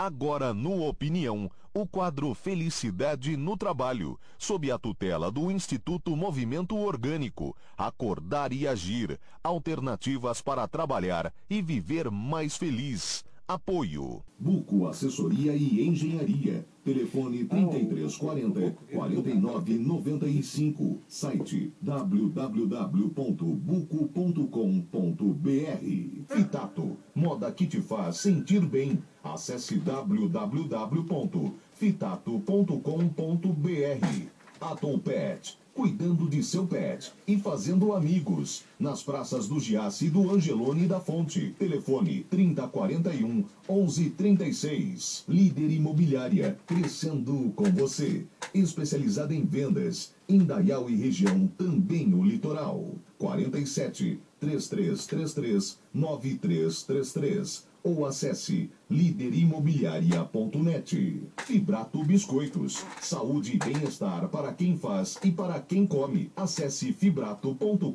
Agora no Opinião, o quadro Felicidade no Trabalho, sob a tutela do Instituto Movimento Orgânico. Acordar e agir. Alternativas para trabalhar e viver mais feliz. Apoio. Buco Assessoria e Engenharia. Telefone 3340 4995. Site www.buco.com.br. Fitato. Moda que te faz sentir bem. Acesse www.fitato.com.br. Atom Pet cuidando de seu pet e fazendo amigos. Nas praças do Giasse do Angelone e da Fonte. Telefone 3041 1136. Líder Imobiliária, crescendo com você. Especializada em vendas. Indaial e região, também o litoral. 47 3333 9333 ou acesse liderimobiliaria.net. Fibrato Biscoitos. Saúde e bem-estar para quem faz e para quem come. Acesse fibrato.com.br.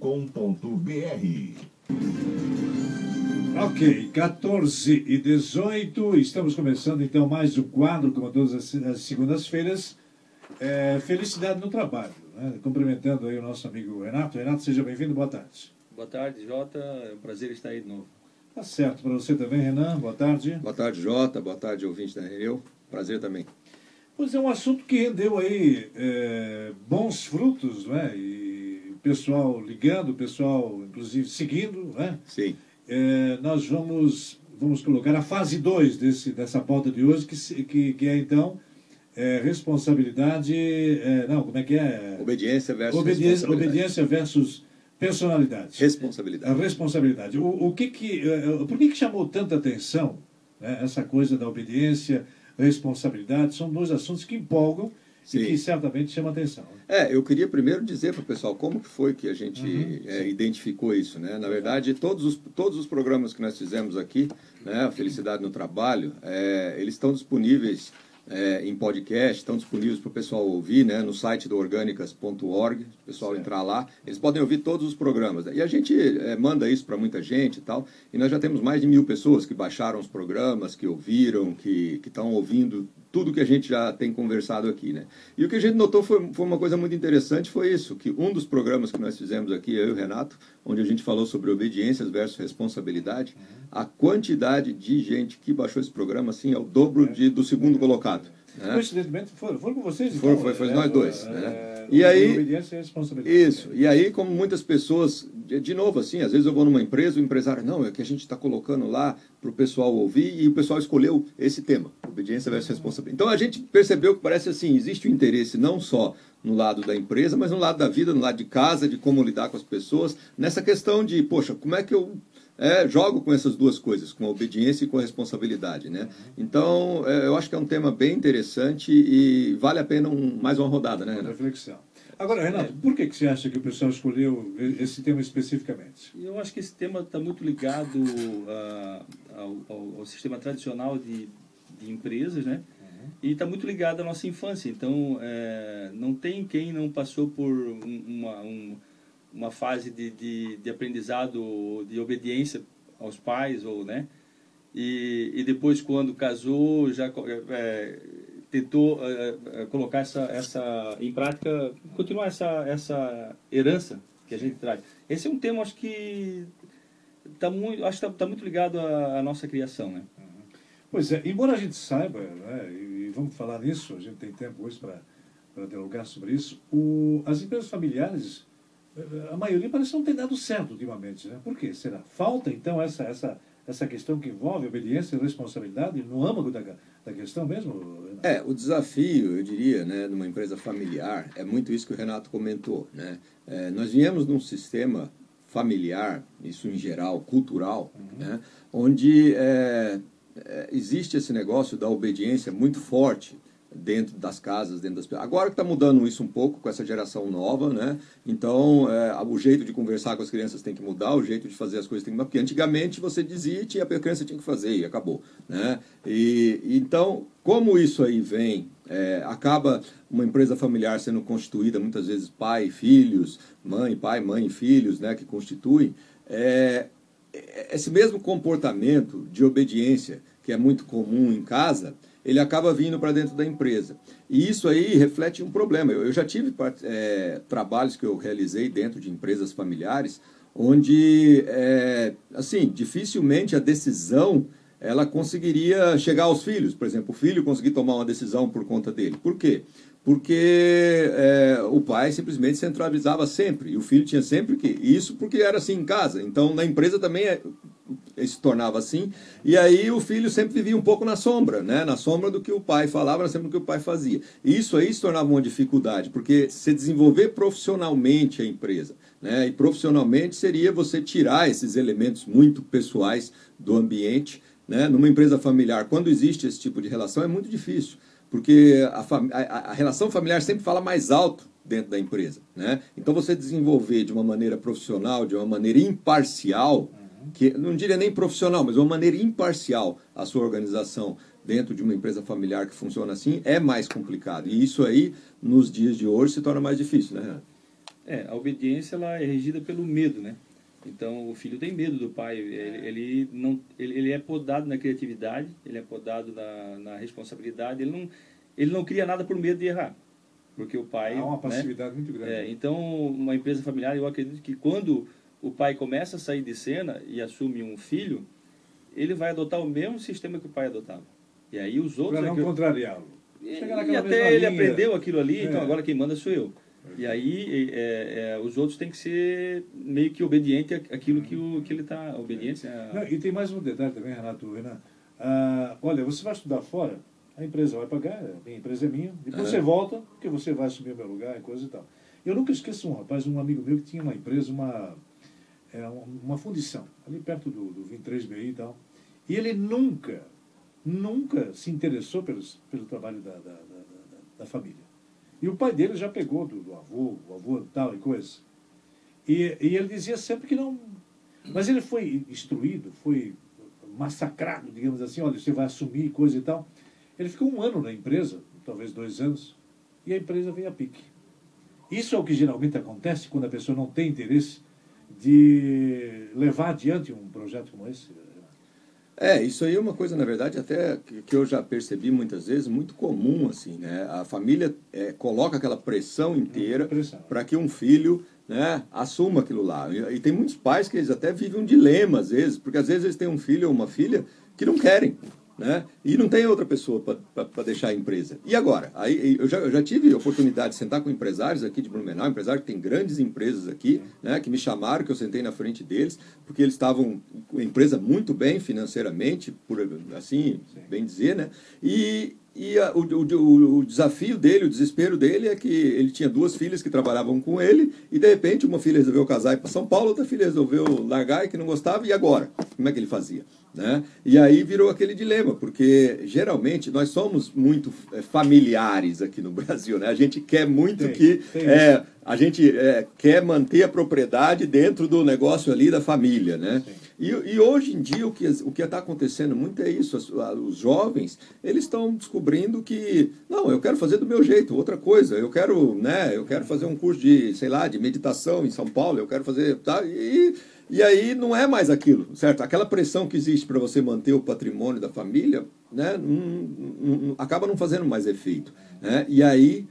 Ok, 14 e 18, estamos começando então mais um quadro, como todas as, as segundas-feiras, é, Felicidade no Trabalho. Né? Cumprimentando aí o nosso amigo Renato. Renato, seja bem-vindo, boa tarde. Boa tarde, Jota. É um prazer estar aí de novo. Tá certo. Para você também, Renan. Boa tarde. Boa tarde, Jota. Boa tarde, ouvinte da Reneu. Prazer também. Pois é, um assunto que rendeu aí é, bons frutos, né? E o pessoal ligando, o pessoal, inclusive, seguindo, né? Sim. É, nós vamos, vamos colocar a fase 2 dessa pauta de hoje, que, que, que é, então, é, responsabilidade... É, não, como é que é? Obediência versus obediência, obediência versus Personalidade. Responsabilidade. A responsabilidade. O, o que que, uh, por que, que chamou tanta atenção né, essa coisa da obediência, responsabilidade? São dois assuntos que empolgam Sim. e que certamente chamam atenção. É, eu queria primeiro dizer para o pessoal como que foi que a gente uhum, é, identificou isso. Né? Na verdade, todos os, todos os programas que nós fizemos aqui, né, a Felicidade no Trabalho, é, eles estão disponíveis é, em podcast, estão disponíveis para o pessoal ouvir né, no site do orgânicas.org, o pessoal entrar lá. Eles podem ouvir todos os programas. E a gente é, manda isso para muita gente e tal. E nós já temos mais de mil pessoas que baixaram os programas, que ouviram, que estão ouvindo tudo que a gente já tem conversado aqui, né? E o que a gente notou foi, foi uma coisa muito interessante, foi isso, que um dos programas que nós fizemos aqui, eu e o Renato, onde a gente falou sobre obediências versus responsabilidade, a quantidade de gente que baixou esse programa, assim, é o dobro de, do segundo colocado. Né? Coincidentemente, foram, foram com vocês? Então, foi, foi, foi nós dois. É, né? É, e aí, obediência e responsabilidade. Isso. E aí, como muitas pessoas, de, de, novo, assim, às vezes eu vou numa empresa, o empresário, não, é que a gente está colocando lá para o pessoal ouvir e o pessoal escolheu esse tema, obediência versus responsabilidade. Então a gente percebeu que parece assim, existe o um interesse não só no lado da empresa, mas no lado da vida, no lado de casa, de como lidar com as pessoas, nessa questão de, poxa, como é que eu é, jogo com essas duas coisas, com a obediência e com a responsabilidade. Né? Então, é, eu acho que é um tema bem interessante e vale a pena um, mais uma rodada. Né, Renato? Reflexão. Agora, Renato, é. por que, que você acha que o pessoal escolheu esse tema especificamente? Eu acho que esse tema está muito ligado uh, ao, ao, ao, sistema tradicional de, de empresas, né? Uhum. E está muito ligado à nossa infância. Então, é, não tem quem não passou por uma, um, uma fase de, de, de aprendizado, de obediência aos pais, ou, né? E, e depois, quando casou, já é, tentou é, é, colocar essa, essa em prática, continuar essa, essa herança que a gente traz. Esse é um tema, acho que está muito, acho que tá, tá muito ligado à, à, nossa criação, né? Uhum. Pois é, embora a gente saiba, né, e vamos falar nisso, a gente tem tempo hoje para dialogar sobre isso, o, as empresas familiares a maioria parece não ter dado certo ultimamente. Né? Por que será? Falta, então, essa, essa, essa questão que envolve obediência e responsabilidade no âmago da, da questão mesmo? Renato? É, o desafio, eu diria, né, numa empresa familiar, é muito isso que o Renato comentou. Né? É, nós viemos num sistema familiar, isso em geral, cultural, uhum. né, onde é, é, existe esse negócio da obediência muito forte dentro das casas, dentro das Agora que está mudando isso um pouco com essa geração nova, né? Então, é, o jeito de conversar com as crianças tem que mudar, o jeito de fazer as coisas tem que mudar, porque antigamente você dizia e a criança tinha que fazer e acabou, né? E, então, como isso aí vem, é, acaba uma empresa familiar sendo constituída muitas vezes pai, filhos, mãe, pai, mãe, filhos, né? Que constituem, é, esse mesmo comportamento de obediência que é muito comum em casa, ele acaba vindo para dentro da empresa. E isso aí reflete um problema. Eu, eu já tive é, trabalhos que eu realizei dentro de empresas familiares, onde, é, assim, dificilmente a decisão ela conseguiria chegar aos filhos. Por exemplo, o filho conseguir tomar uma decisão por conta dele. Por quê? Porque é, o pai simplesmente centralizava sempre, e o filho tinha sempre que. Isso porque era assim em casa. Então, na empresa também é, se tornava assim, e aí o filho sempre vivia um pouco na sombra, né? na sombra do que o pai falava, na sombra do que o pai fazia. E isso aí se tornava uma dificuldade, porque se desenvolver profissionalmente a empresa, né? e profissionalmente seria você tirar esses elementos muito pessoais do ambiente, né? numa empresa familiar, quando existe esse tipo de relação, é muito difícil, porque a, a, a relação familiar sempre fala mais alto dentro da empresa. Né? Então você desenvolver de uma maneira profissional, de uma maneira imparcial, que não diria nem profissional, mas uma maneira imparcial a sua organização dentro de uma empresa familiar que funciona assim é mais complicado. E isso aí, nos dias de hoje, se torna mais difícil, né? É, a obediência ela é regida pelo medo, né? Então o filho tem medo do pai, ele, ele não, ele, ele, é podado na criatividade, ele é podado na, na responsabilidade, ele não, ele não cria nada por medo de errar, porque o pai. Há uma né? passividade né? muito grande. É, então uma empresa familiar, eu acredito que quando o pai começa a sair de cena e assume um filho, ele vai adotar o mesmo sistema que o pai adotava. E aí os outros... Para não é contrariá-lo. E, e até ele linha. aprendeu aquilo ali, então é. então agora quem manda sou eu. E aí é, é, os outros têm que ser meio que obediente àquilo que, o, que ele está... Obediência a... E tem mais um detalhe também, Renato. Renan. Ah, olha, você vai estudar fora, a empresa vai pagar, a minha empresa é minha, depois você volta, porque você vai assumir o meu lugar e coisa e tal. Eu nunca esqueço um rapaz, um amigo meu que tinha uma empresa, uma é uma fundição, ali perto do, do 23BI e tal. E ele nunca, nunca se interessou pelos, pelo trabalho da, da, da, da, família. E o pai dele já pegou do, do avô, o avô tal e coisa. E, e ele dizia sempre que não. Mas ele foi instruído, foi massacrado, digamos assim, olha, você vai assumir coisa e tal. Ele ficou um ano na empresa, talvez dois anos, e a empresa veio a pique. Isso é o que geralmente acontece quando a pessoa não tem interesse de levar adiante um projeto como esse? É, isso aí é uma coisa, na verdade, até que eu já percebi muitas vezes, muito comum, assim, né? A família é, coloca aquela pressão inteira para que um filho né, assuma aquilo lá. E, e, tem muitos pais que eles até vivem um dilema, às vezes, porque às vezes eles têm um filho ou uma filha que não querem. Né? E não tem outra pessoa para deixar a empresa. E agora? Aí, eu, já, eu já tive a oportunidade de sentar com empresários aqui de Blumenau, empresários que tem grandes empresas aqui, né, que me chamaram, que eu sentei na frente deles, porque eles estavam com a empresa muito bem financeiramente, por assim, Sim. bem dizer, né? E, e a, o, o, o, desafio dele, o desespero dele é que ele tinha duas filhas que trabalhavam com ele e de repente uma filha resolveu casar e ir para São Paulo, outra filha resolveu largar e que não gostava e agora? Como é que ele fazia? Né? E aí virou aquele dilema, porque geralmente nós somos muito é, familiares aqui no Brasil, né? A gente quer muito tem, que tem é, a gente é, quer manter a propriedade dentro do negócio ali da família, né? E, e, hoje em dia o que o que está acontecendo muito é isso, os, jovens eles estão descobrindo que não, eu quero fazer do meu jeito, outra coisa, eu quero, né? Eu quero fazer um curso de, sei lá, de meditação em São Paulo, eu quero fazer, tá? E e aí não é mais aquilo, certo? Aquela pressão que existe para você manter o patrimônio da família, né, acaba não fazendo mais efeito. Né? E aí,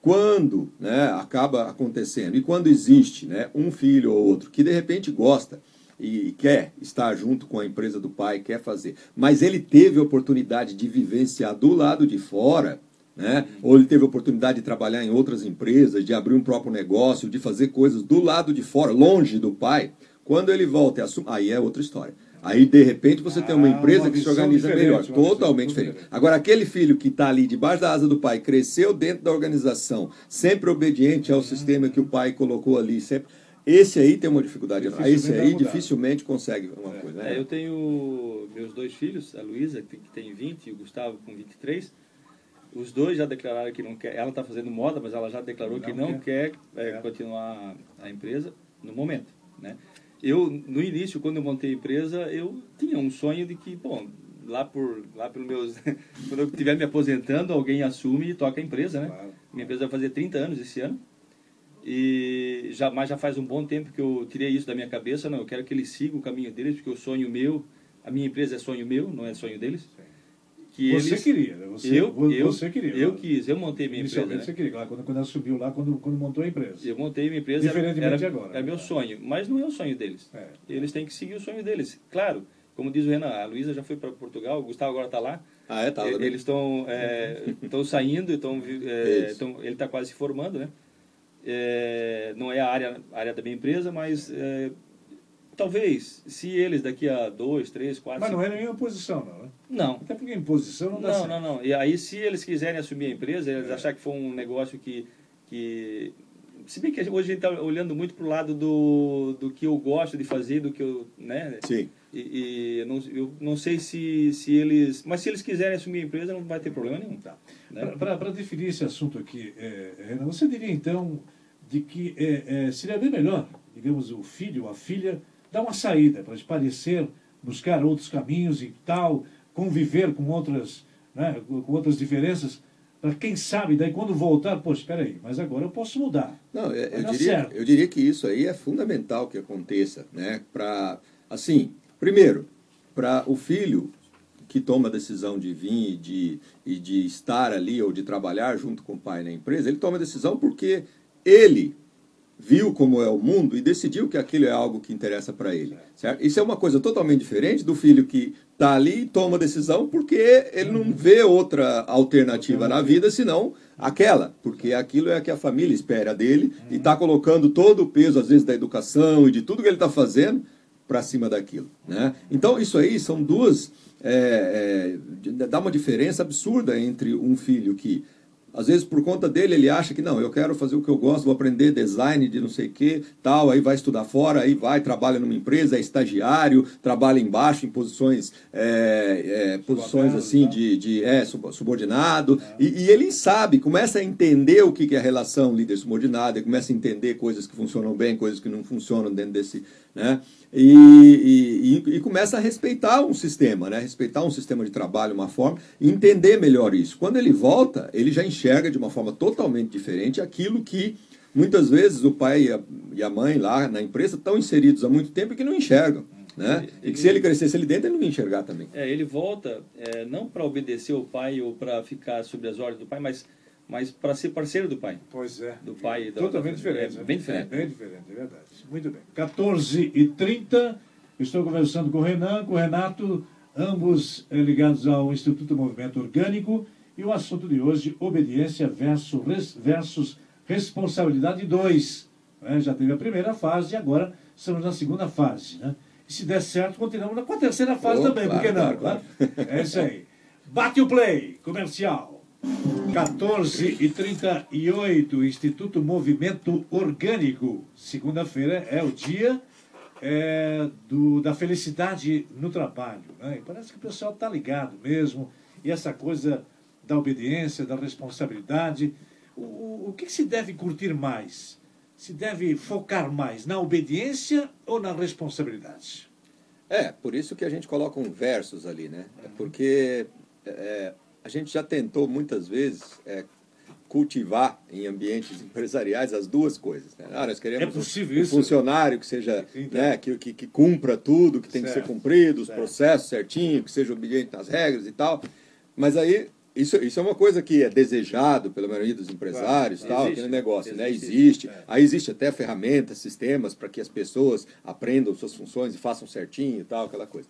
quando né, acaba acontecendo, e quando existe né, um filho ou outro que de repente gosta e quer estar junto com a empresa do pai, quer fazer, mas ele teve a oportunidade de vivenciar do lado de fora, né? ou ele teve a oportunidade de trabalhar em outras empresas, de abrir um próprio negócio, de fazer coisas do lado de fora, longe do pai, quando ele volta e assume, aí é outra história. Aí, de repente, você ah, tem uma ah, empresa uma que se organiza melhor, totalmente diferente. diferente. Agora, aquele filho que está ali debaixo da asa do pai, cresceu dentro da organização, sempre obediente ao sistema que o pai colocou ali, sempre. Esse aí tem uma dificuldade. Esse aí dificilmente consegue uma é. coisa. Né? É, eu tenho meus dois filhos, a Luísa, que tem 20, e o Gustavo com 23. Os dois já declararam que não quer. Ela está fazendo moda, mas ela já declarou não que não quer, quer é, é. continuar a empresa no momento. Né? eu no início quando eu montei a empresa eu tinha um sonho de que bom lá por lá pelos meus quando eu estiver me aposentando alguém assume e toca a empresa né claro. minha empresa vai fazer 30 anos esse ano e já mas já faz um bom tempo que eu tirei isso da minha cabeça não eu quero que ele siga o caminho deles porque o sonho meu a minha empresa é sonho meu, não é sonho deles. Que você eles, queria, né? você, eu, você eu, queria. Eu quis, eu montei minha empresa. Né? você queria, claro, quando, quando ela subiu lá, quando, quando montou a empresa. Eu montei minha empresa. Diferentemente era, de agora. Era meu sonho, mas não é o sonho deles. É. Eles têm que seguir o sonho deles. Claro, como diz o Renan, a Luísa já foi para Portugal, o Gustavo agora está lá. Ah, é? Tá, Eles estão é, saindo, estão, é, ele está quase se formando, né? É, não é a área, a área da minha empresa, mas é, talvez, se eles daqui a dois, três, quatro... Mas não é nenhuma posição, não, né? Não. Até porque em posição não dá Não, certo. não, não. E aí, se eles quiserem assumir a empresa, eles é. acharem que foi um negócio que... que se bem que hoje a gente está olhando muito para o lado do, do que eu gosto de fazer, do que eu... Né? Sim. E, e eu, não, eu não sei se, se eles... Mas se eles quiserem assumir a empresa, não vai ter problema nenhum. Tá. Né? Para definir esse assunto aqui, é, Renan, você diria então de que é, é, seria bem melhor, digamos, o filho ou a filha dar uma saída para parecer, buscar outros caminhos e tal, conviver com outras, né, com outras diferenças, para quem sabe, daí quando voltar, poxa, espera aí, mas agora eu posso mudar. Não, eu, eu diria, eu diria que isso aí é fundamental que aconteça, né? Para, assim, primeiro, para o filho que toma a decisão de vir e de, e de estar ali ou de trabalhar junto com o pai na empresa, ele toma a decisão porque ele viu como é o mundo e decidiu que aquilo é algo que interessa para ele. Certo? Isso é uma coisa totalmente diferente do filho que está ali e toma decisão porque ele não vê outra alternativa na vida senão aquela, porque aquilo é a que a família espera dele e está colocando todo o peso, às vezes, da educação e de tudo que ele está fazendo para cima daquilo. Né? Então, isso aí são duas. É, é, dá uma diferença absurda entre um filho que às vezes, por conta dele, ele acha que não, eu quero fazer o que eu gosto, vou aprender design de não sei o que, tal, aí vai estudar fora, aí vai, trabalha numa empresa, é estagiário, trabalha embaixo em posições, é, é, posições assim né? de, de é, subordinado. E, e, ele sabe, começa a entender o que é a relação líder-subordinado, ele começa a entender coisas que funcionam bem, coisas que não funcionam dentro desse, né? E, e, e, começa a respeitar um sistema, né? respeitar um sistema de trabalho, uma forma, e entender melhor isso. Quando ele volta, ele já enxerga de uma forma totalmente diferente aquilo que muitas vezes o pai e a, e a mãe lá na empresa estão inseridos há muito tempo e que não enxergam. Né? Ele, e que se ele crescesse ali dentro, ele não ia enxergar também. É, ele volta é, não para obedecer o pai ou para ficar sob as ordens do pai, mas mas para ser parceiro do pai. Pois é. Do pai. Totalmente da, diferente. É, né? bem diferente. É, bem diferente, é verdade. Muito bem. 14 e 30 estou conversando com o Renan, com o Renato, ambos ligados ao Instituto Movimento Orgânico, e o assunto de hoje, obediência versus, res, versus responsabilidade 2. Né? Já teve a primeira fase e agora estamos na segunda fase. Né? E se der certo, continuamos com a terceira fase oh, também, claro, por que não? Claro, claro. É isso aí. Bate o play, comercial. 14 e 38, Instituto Movimento Orgânico. Segunda-feira é o dia é, do, da felicidade no trabalho. Né? E parece que o pessoal está ligado mesmo. E essa coisa da obediência, da responsabilidade. O, o, o que se deve curtir mais? Se deve focar mais na obediência ou na responsabilidade? É, por isso que a gente coloca um versos ali, né? É porque é, a gente já tentou muitas vezes é, cultivar em ambientes empresariais as duas coisas. Né? Ah, nós queremos é possível um, isso? funcionário que seja né, que, que, que, cumpra tudo, que tem certo. que ser cumprido, os certo. processos certinho, que seja obediente às regras e tal. Mas aí isso, isso é uma coisa que é desejado pela maioria dos empresários, claro, tal, existe, aquele negócio, existe, né? Existe. É. Aí existe até ferramentas, sistemas para que as pessoas aprendam suas funções e façam certinho e tal, aquela coisa.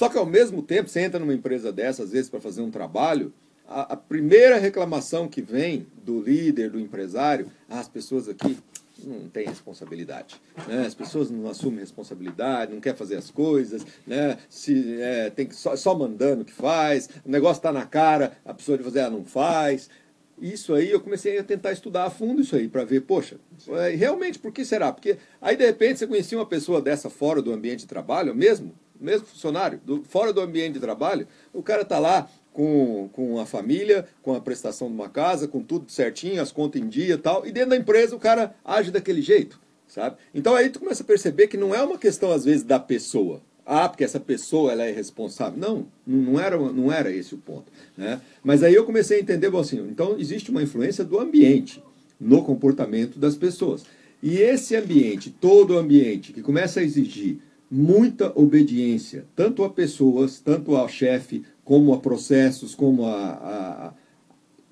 Só que ao mesmo tempo, você entra numa empresa dessa, às vezes, para fazer um trabalho, a, a, primeira reclamação que vem do líder, do empresário, ah, as pessoas aqui não têm responsabilidade. Né? As pessoas não assumem responsabilidade, não querem fazer as coisas, né? Se, é, tem que só, só mandando que faz, o negócio está na cara, a pessoa de fazer, ela não faz. Isso aí eu comecei a tentar estudar a fundo isso aí, para ver, poxa, é, realmente, por que será? Porque aí de repente você conhecia uma pessoa dessa fora do ambiente de trabalho, mesmo, mesmo funcionário, do, fora do ambiente de trabalho, o cara está lá com, com a família, com a prestação de uma casa, com tudo certinho, as contas em dia e tal, e dentro da empresa o cara age daquele jeito, sabe? Então aí tu começa a perceber que não é uma questão, às vezes, da pessoa. Ah, porque essa pessoa ela é responsável. Não, não era, não era esse o ponto. Né? Mas aí eu comecei a entender, bom, assim, então existe uma influência do ambiente no comportamento das pessoas. E esse ambiente, todo o ambiente, que começa a exigir muita obediência, tanto a pessoas, tanto ao chefe, como a processos, como a, a,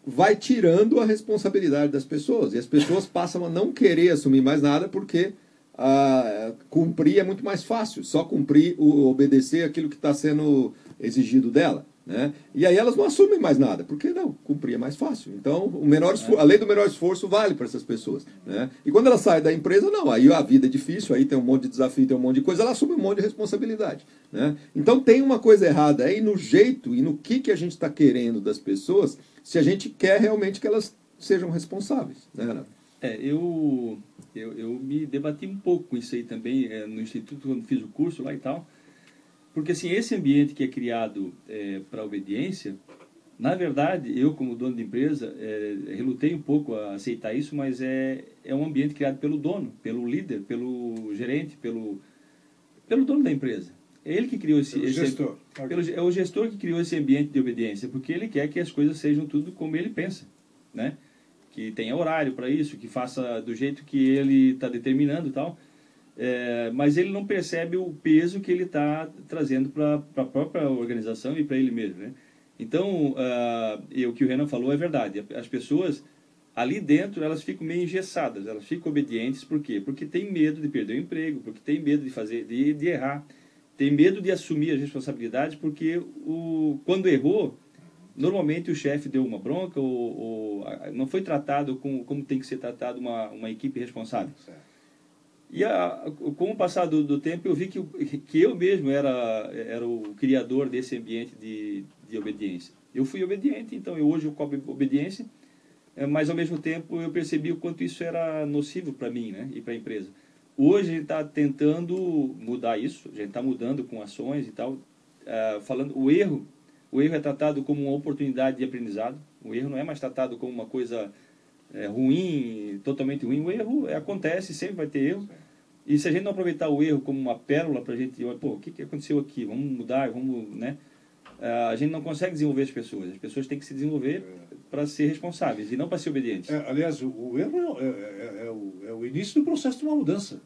vai tirando a responsabilidade das pessoas. E as pessoas passam a não querer assumir mais nada porque ah, cumprir é muito mais fácil. Só cumprir, o, obedecer aquilo que está sendo exigido dela. Né? E aí elas não assumem mais nada, porque não, cumprir é mais fácil. Então, o menor esforço, a lei do menor esforço vale para essas pessoas. Né? E quando ela sai da empresa, não, aí a vida é difícil, aí tem um monte de desafio, tem um monte de coisa, ela assume um monte de responsabilidade. Né? Então tem uma coisa errada aí no jeito e no que, que a gente está querendo das pessoas, se a gente quer realmente que elas sejam responsáveis. Né? É, eu, eu, eu me debati um pouco com isso aí também é, no Instituto, quando fiz o curso lá e tal. Porque assim, esse ambiente que é criado é, para obediência, na verdade, eu como dono de empresa, é, relutei um pouco a aceitar isso, mas é, é um ambiente criado pelo dono, pelo líder, pelo gerente, pelo, pelo dono da empresa. É ele que criou esse... Pelo esse gestor. Pelo, é o gestor que criou esse ambiente de obediência, porque ele quer que as coisas sejam tudo como ele pensa, né? Que tenha horário para isso, que faça do jeito que ele está determinando e tal. É, mas ele não percebe o peso que ele está trazendo para a própria organização e para ele mesmo. Né? Então, uh, o que o Renan falou é verdade. As pessoas ali dentro elas ficam meio engessadas, elas ficam obedientes. Por quê? Porque tem medo de perder o emprego, porque tem medo de fazer, de, de errar, tem medo de assumir as responsabilidades, porque o, quando errou, normalmente o chefe deu uma bronca ou, ou não foi tratado com, como tem que ser tratado uma, uma equipe responsável. Certo. E a, com o passar do, do, tempo eu vi que, que eu mesmo era, era o criador desse ambiente de, de obediência. Eu fui obediente, então eu, hoje eu cobro obediência, é, mas ao mesmo tempo eu percebi o quanto isso era nocivo para mim né, e para a empresa. Hoje a gente está tentando mudar isso, a gente está mudando com ações e tal, uh, falando o erro, o erro é tratado como uma oportunidade de aprendizado, o erro não é mais tratado como uma coisa é, ruim, totalmente ruim. O erro é, acontece, sempre vai ter erro. E se a gente não aproveitar o erro como uma pérola para a gente, olha, pô, o que, que aconteceu aqui? Vamos mudar, vamos, né? A gente não consegue desenvolver as pessoas. As pessoas têm que se desenvolver para ser responsáveis e não para ser obedientes. É, aliás, o, erro é, é, é, o, é o início do processo de uma mudança,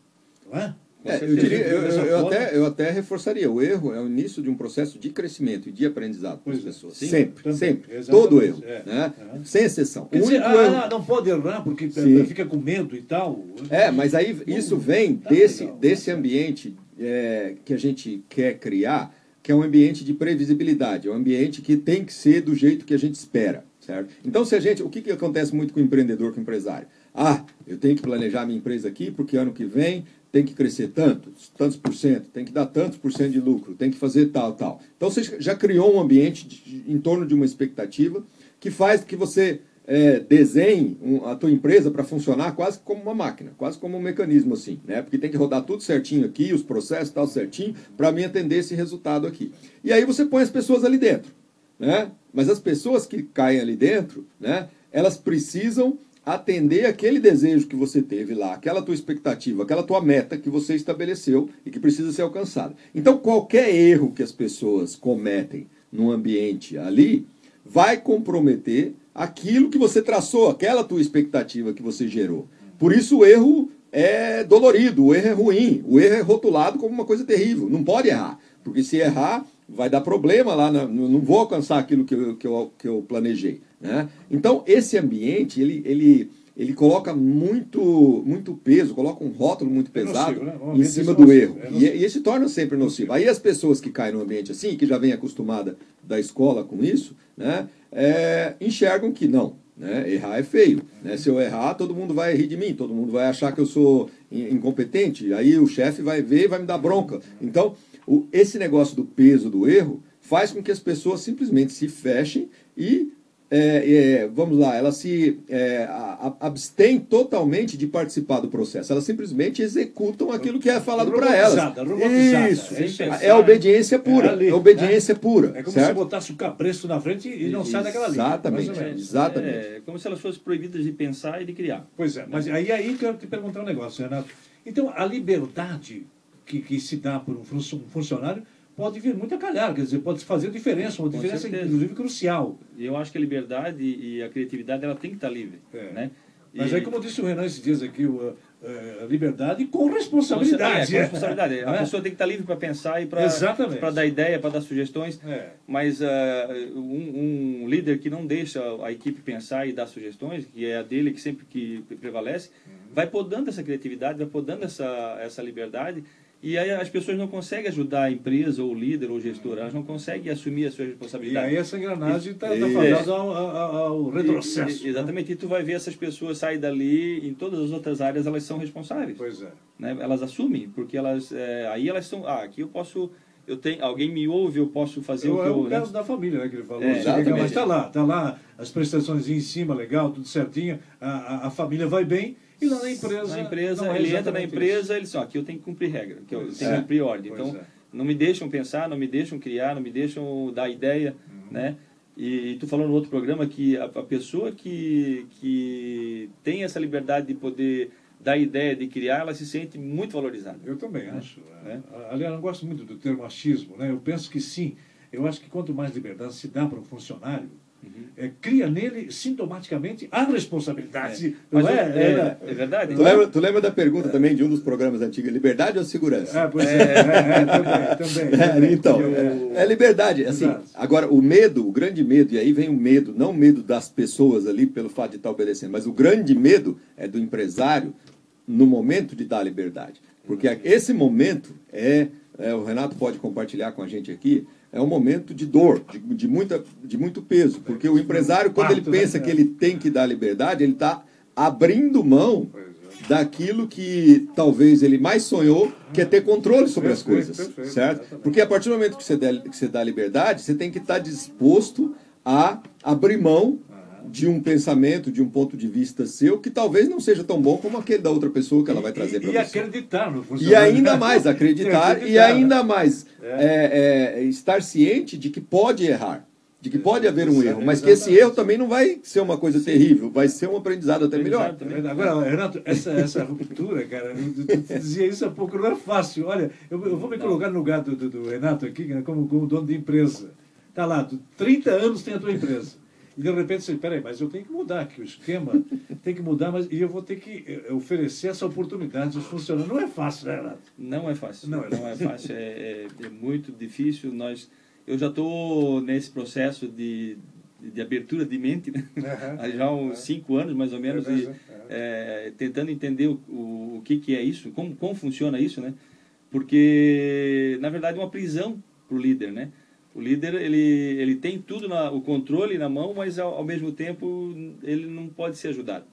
não é? É, eu, diria, eu, eu, até, eu até reforçaria, o erro é o início de um processo de crescimento e de aprendizado para as é. pessoas. Sim, sempre, também, sempre. Exatamente. Todo erro. É, né? é. Sem exceção. Quer dizer, ah, erro... não pode errar porque Sim. fica com medo e tal. É, mas aí isso vem tá desse, legal, desse ambiente é, que a gente quer criar, que é um ambiente de previsibilidade, é um ambiente que tem que ser do jeito que a gente espera. Certo? Então, se a gente. O que, que acontece muito com o empreendedor, com o empresário? Ah, eu tenho que planejar minha empresa aqui, porque ano que vem tem que crescer tanto, tantos por cento, tem que dar tantos por cento de lucro, tem que fazer tal, tal. Então você já criou um ambiente de, em torno de uma expectativa que faz que você é, desenhe um, a tua empresa para funcionar quase como uma máquina, quase como um mecanismo assim, né? Porque tem que rodar tudo certinho aqui, os processos tal certinho, para mim atender esse resultado aqui. E aí você põe as pessoas ali dentro, né? Mas as pessoas que caem ali dentro, né? Elas precisam atender aquele desejo que você teve lá, aquela tua expectativa, aquela tua meta que você estabeleceu e que precisa ser alcançada. Então, qualquer erro que as pessoas cometem no ambiente ali vai comprometer aquilo que você traçou, aquela tua expectativa que você gerou. Por isso o erro é dolorido, o erro é ruim, o erro é rotulado como uma coisa terrível. Não pode errar, porque se errar vai dar problema lá, não vou alcançar aquilo que eu, que eu, que eu planejei. Né? Então, esse ambiente, ele, ele, ele coloca muito, muito peso, coloca um rótulo muito é pesado é nocivo, né? em cima do erro. É e, e esse torna sempre nocivo. Aí as pessoas que caem no ambiente assim, que já vem acostumada da escola com isso, né, é, enxergam que não, né? Errar é feio. Né? Se eu errar, todo mundo vai rir de mim, todo mundo vai achar que eu sou incompetente, aí o chefe vai ver e vai me dar bronca. Então, o, esse negócio do peso do erro faz com que as pessoas simplesmente se fechem e é, é, vamos lá, ela se é, abstém totalmente de participar do processo. Elas simplesmente executam aquilo que é falado para elas. Isso. É, é obediência pura. É, ali, é obediência né? pura. É como certo? se botasse o cabresto na frente e não sai daquela linha. Exatamente. Exatamente. É como se elas fossem proibidas de pensar e de criar. Pois é, mas aí, aí quero te perguntar um negócio, Renato. Então, a liberdade que, que se dá por um funcionário pode vir muito a calhar, quer dizer, pode fazer diferença, uma Com diferença certeza. inclusive crucial. E eu acho que a liberdade e a criatividade ela tem que estar livre, é. né? Mas E- aí, como disse o Renan esses dias aqui, o, eh, liberdade com responsabilidade. É, com responsabilidade. A é? pessoa tem que estar livre para pensar e para dar ideia, para dar sugestões. É. Mas ah, um, um líder que não deixa a equipe pensar e dar sugestões, que é a dele que sempre que prevalece, Uhum. vai podando essa criatividade, vai podando essa, essa liberdade. E aí as pessoas não conseguem ajudar a empresa, ou o líder, ou o gestor, elas não conseguem assumir as suas E responsabilidades. aí essa engrenagem está tá fadada ao, ao, ao retrocesso. E- e- exatamente. E tu vai ver essas pessoas sair dali, em todas as outras áreas elas são responsáveis. Pois é. né? Elas assumem, porque elas é, aí elas são, ah, aqui eu posso, eu tenho, alguém me ouve, eu posso fazer Eu, o que é eu, o né? caso da família, né, que ele falou. É, exatamente. mas está lá, está lá, as prestações em cima, legal, tudo certinho, a, a, a família vai bem, e lá na empresa. na empresa, é ele entra na empresa, ele diz, ó, aqui eu tenho que cumprir regra, que eu Pois tenho é. que cumprir ordem. Pois Então, é. não me deixam pensar, não me deixam criar, não me deixam dar ideia, Uhum. né? E, e tu falou no outro programa que a, a pessoa que, que tem essa liberdade de poder dar ideia, de criar, ela se sente muito valorizada. Eu também acho. Né? Aliás, eu não gosto muito do termo achismo, né? Eu penso que sim. Eu acho que quanto mais liberdade se dá para um funcionário, Uhum. é, cria nele sintomaticamente a responsabilidade. Mas Não é? é, É, é verdade? Tu lembra, tu lembra da pergunta também de um dos programas antigos, liberdade ou segurança? É, pois é, é, é, também, também, É, também. então, Eu- é liberdade. Assim, Exato. agora, o medo, o grande medo, e aí vem o medo, não o medo das pessoas ali pelo fato de estar obedecendo, mas o grande medo é do empresário no momento de dar liberdade. Porque esse momento é, é, o Renato pode compartilhar com a gente aqui, é um momento de dor, de, de muita, de muito peso. Porque o empresário, quando ele né? pensa que ele tem que dar liberdade, ele está abrindo mão é. daquilo que talvez ele mais sonhou, que é ter controle sobre as coisas, certo? Porque a partir do momento que você, der, que você dá liberdade, você tem que estar disposto a abrir mão de um pensamento, de um ponto de vista seu, que talvez não seja tão bom como aquele da outra pessoa que ela vai trazer E, e para você. acreditar no E funcionário. ainda mais acreditar e Acreditar, né? ainda mais é, é, estar ciente de que pode errar, de que pode haver um erro, mas que esse erro também não vai ser uma coisa terrível, vai ser um aprendizado até melhor. Agora, Renato, essa, essa ruptura, cara, eu dizia isso há pouco, não é fácil. Olha, eu, eu vou me colocar no lugar do, do, do Renato aqui, né, como, como dono de empresa. Tá lá, tu, 30 anos tem a tua empresa. E de repente você, peraí, mas eu tenho que mudar aqui o esquema, tem que mudar, mas e eu vou ter que eh, oferecer essa oportunidade aos funcionários. Não é fácil, né, Renato? Não é fácil. Não Não, é é fácil. É, é- é muito difícil. Nós, eu já estou nesse processo de, de abertura de mente, né? Há já uns cinco anos, mais ou menos, É e, mesmo, é, tentando entender o, o, o que, que é isso, como, como funciona isso, né? Porque, na verdade, é uma prisão para o líder, né? O líder, ele, ele tem tudo, na, o controle na mão, mas, ao, ao mesmo tempo, ele não pode ser ajudado.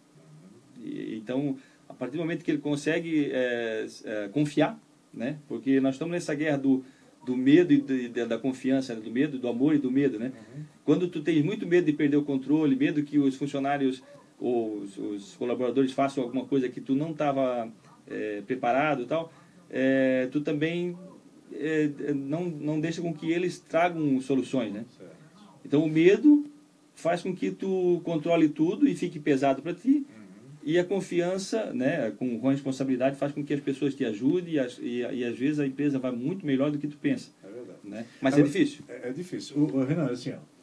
E, então, a partir do momento que ele consegue é, é, confiar, né? Porque nós estamos nessa guerra do, do medo e da confiança, né? do medo, do amor e do medo, né? Quando tu tens muito medo de perder o controle, medo que os funcionários ou os, os colaboradores façam alguma coisa que tu não estava é, preparado e tal, é, tu também é, não, não deixa com que eles tragam soluções, né? Então o medo faz com que tu controle tudo e fique pesado para ti. E a confiança, né, com, com a responsabilidade, faz com que as pessoas te ajudem e, e, e às vezes a empresa vai muito melhor do que tu pensa. É verdade. Né? Mas é Agora, difícil. É, é difícil. O, o Renan, assim, ó.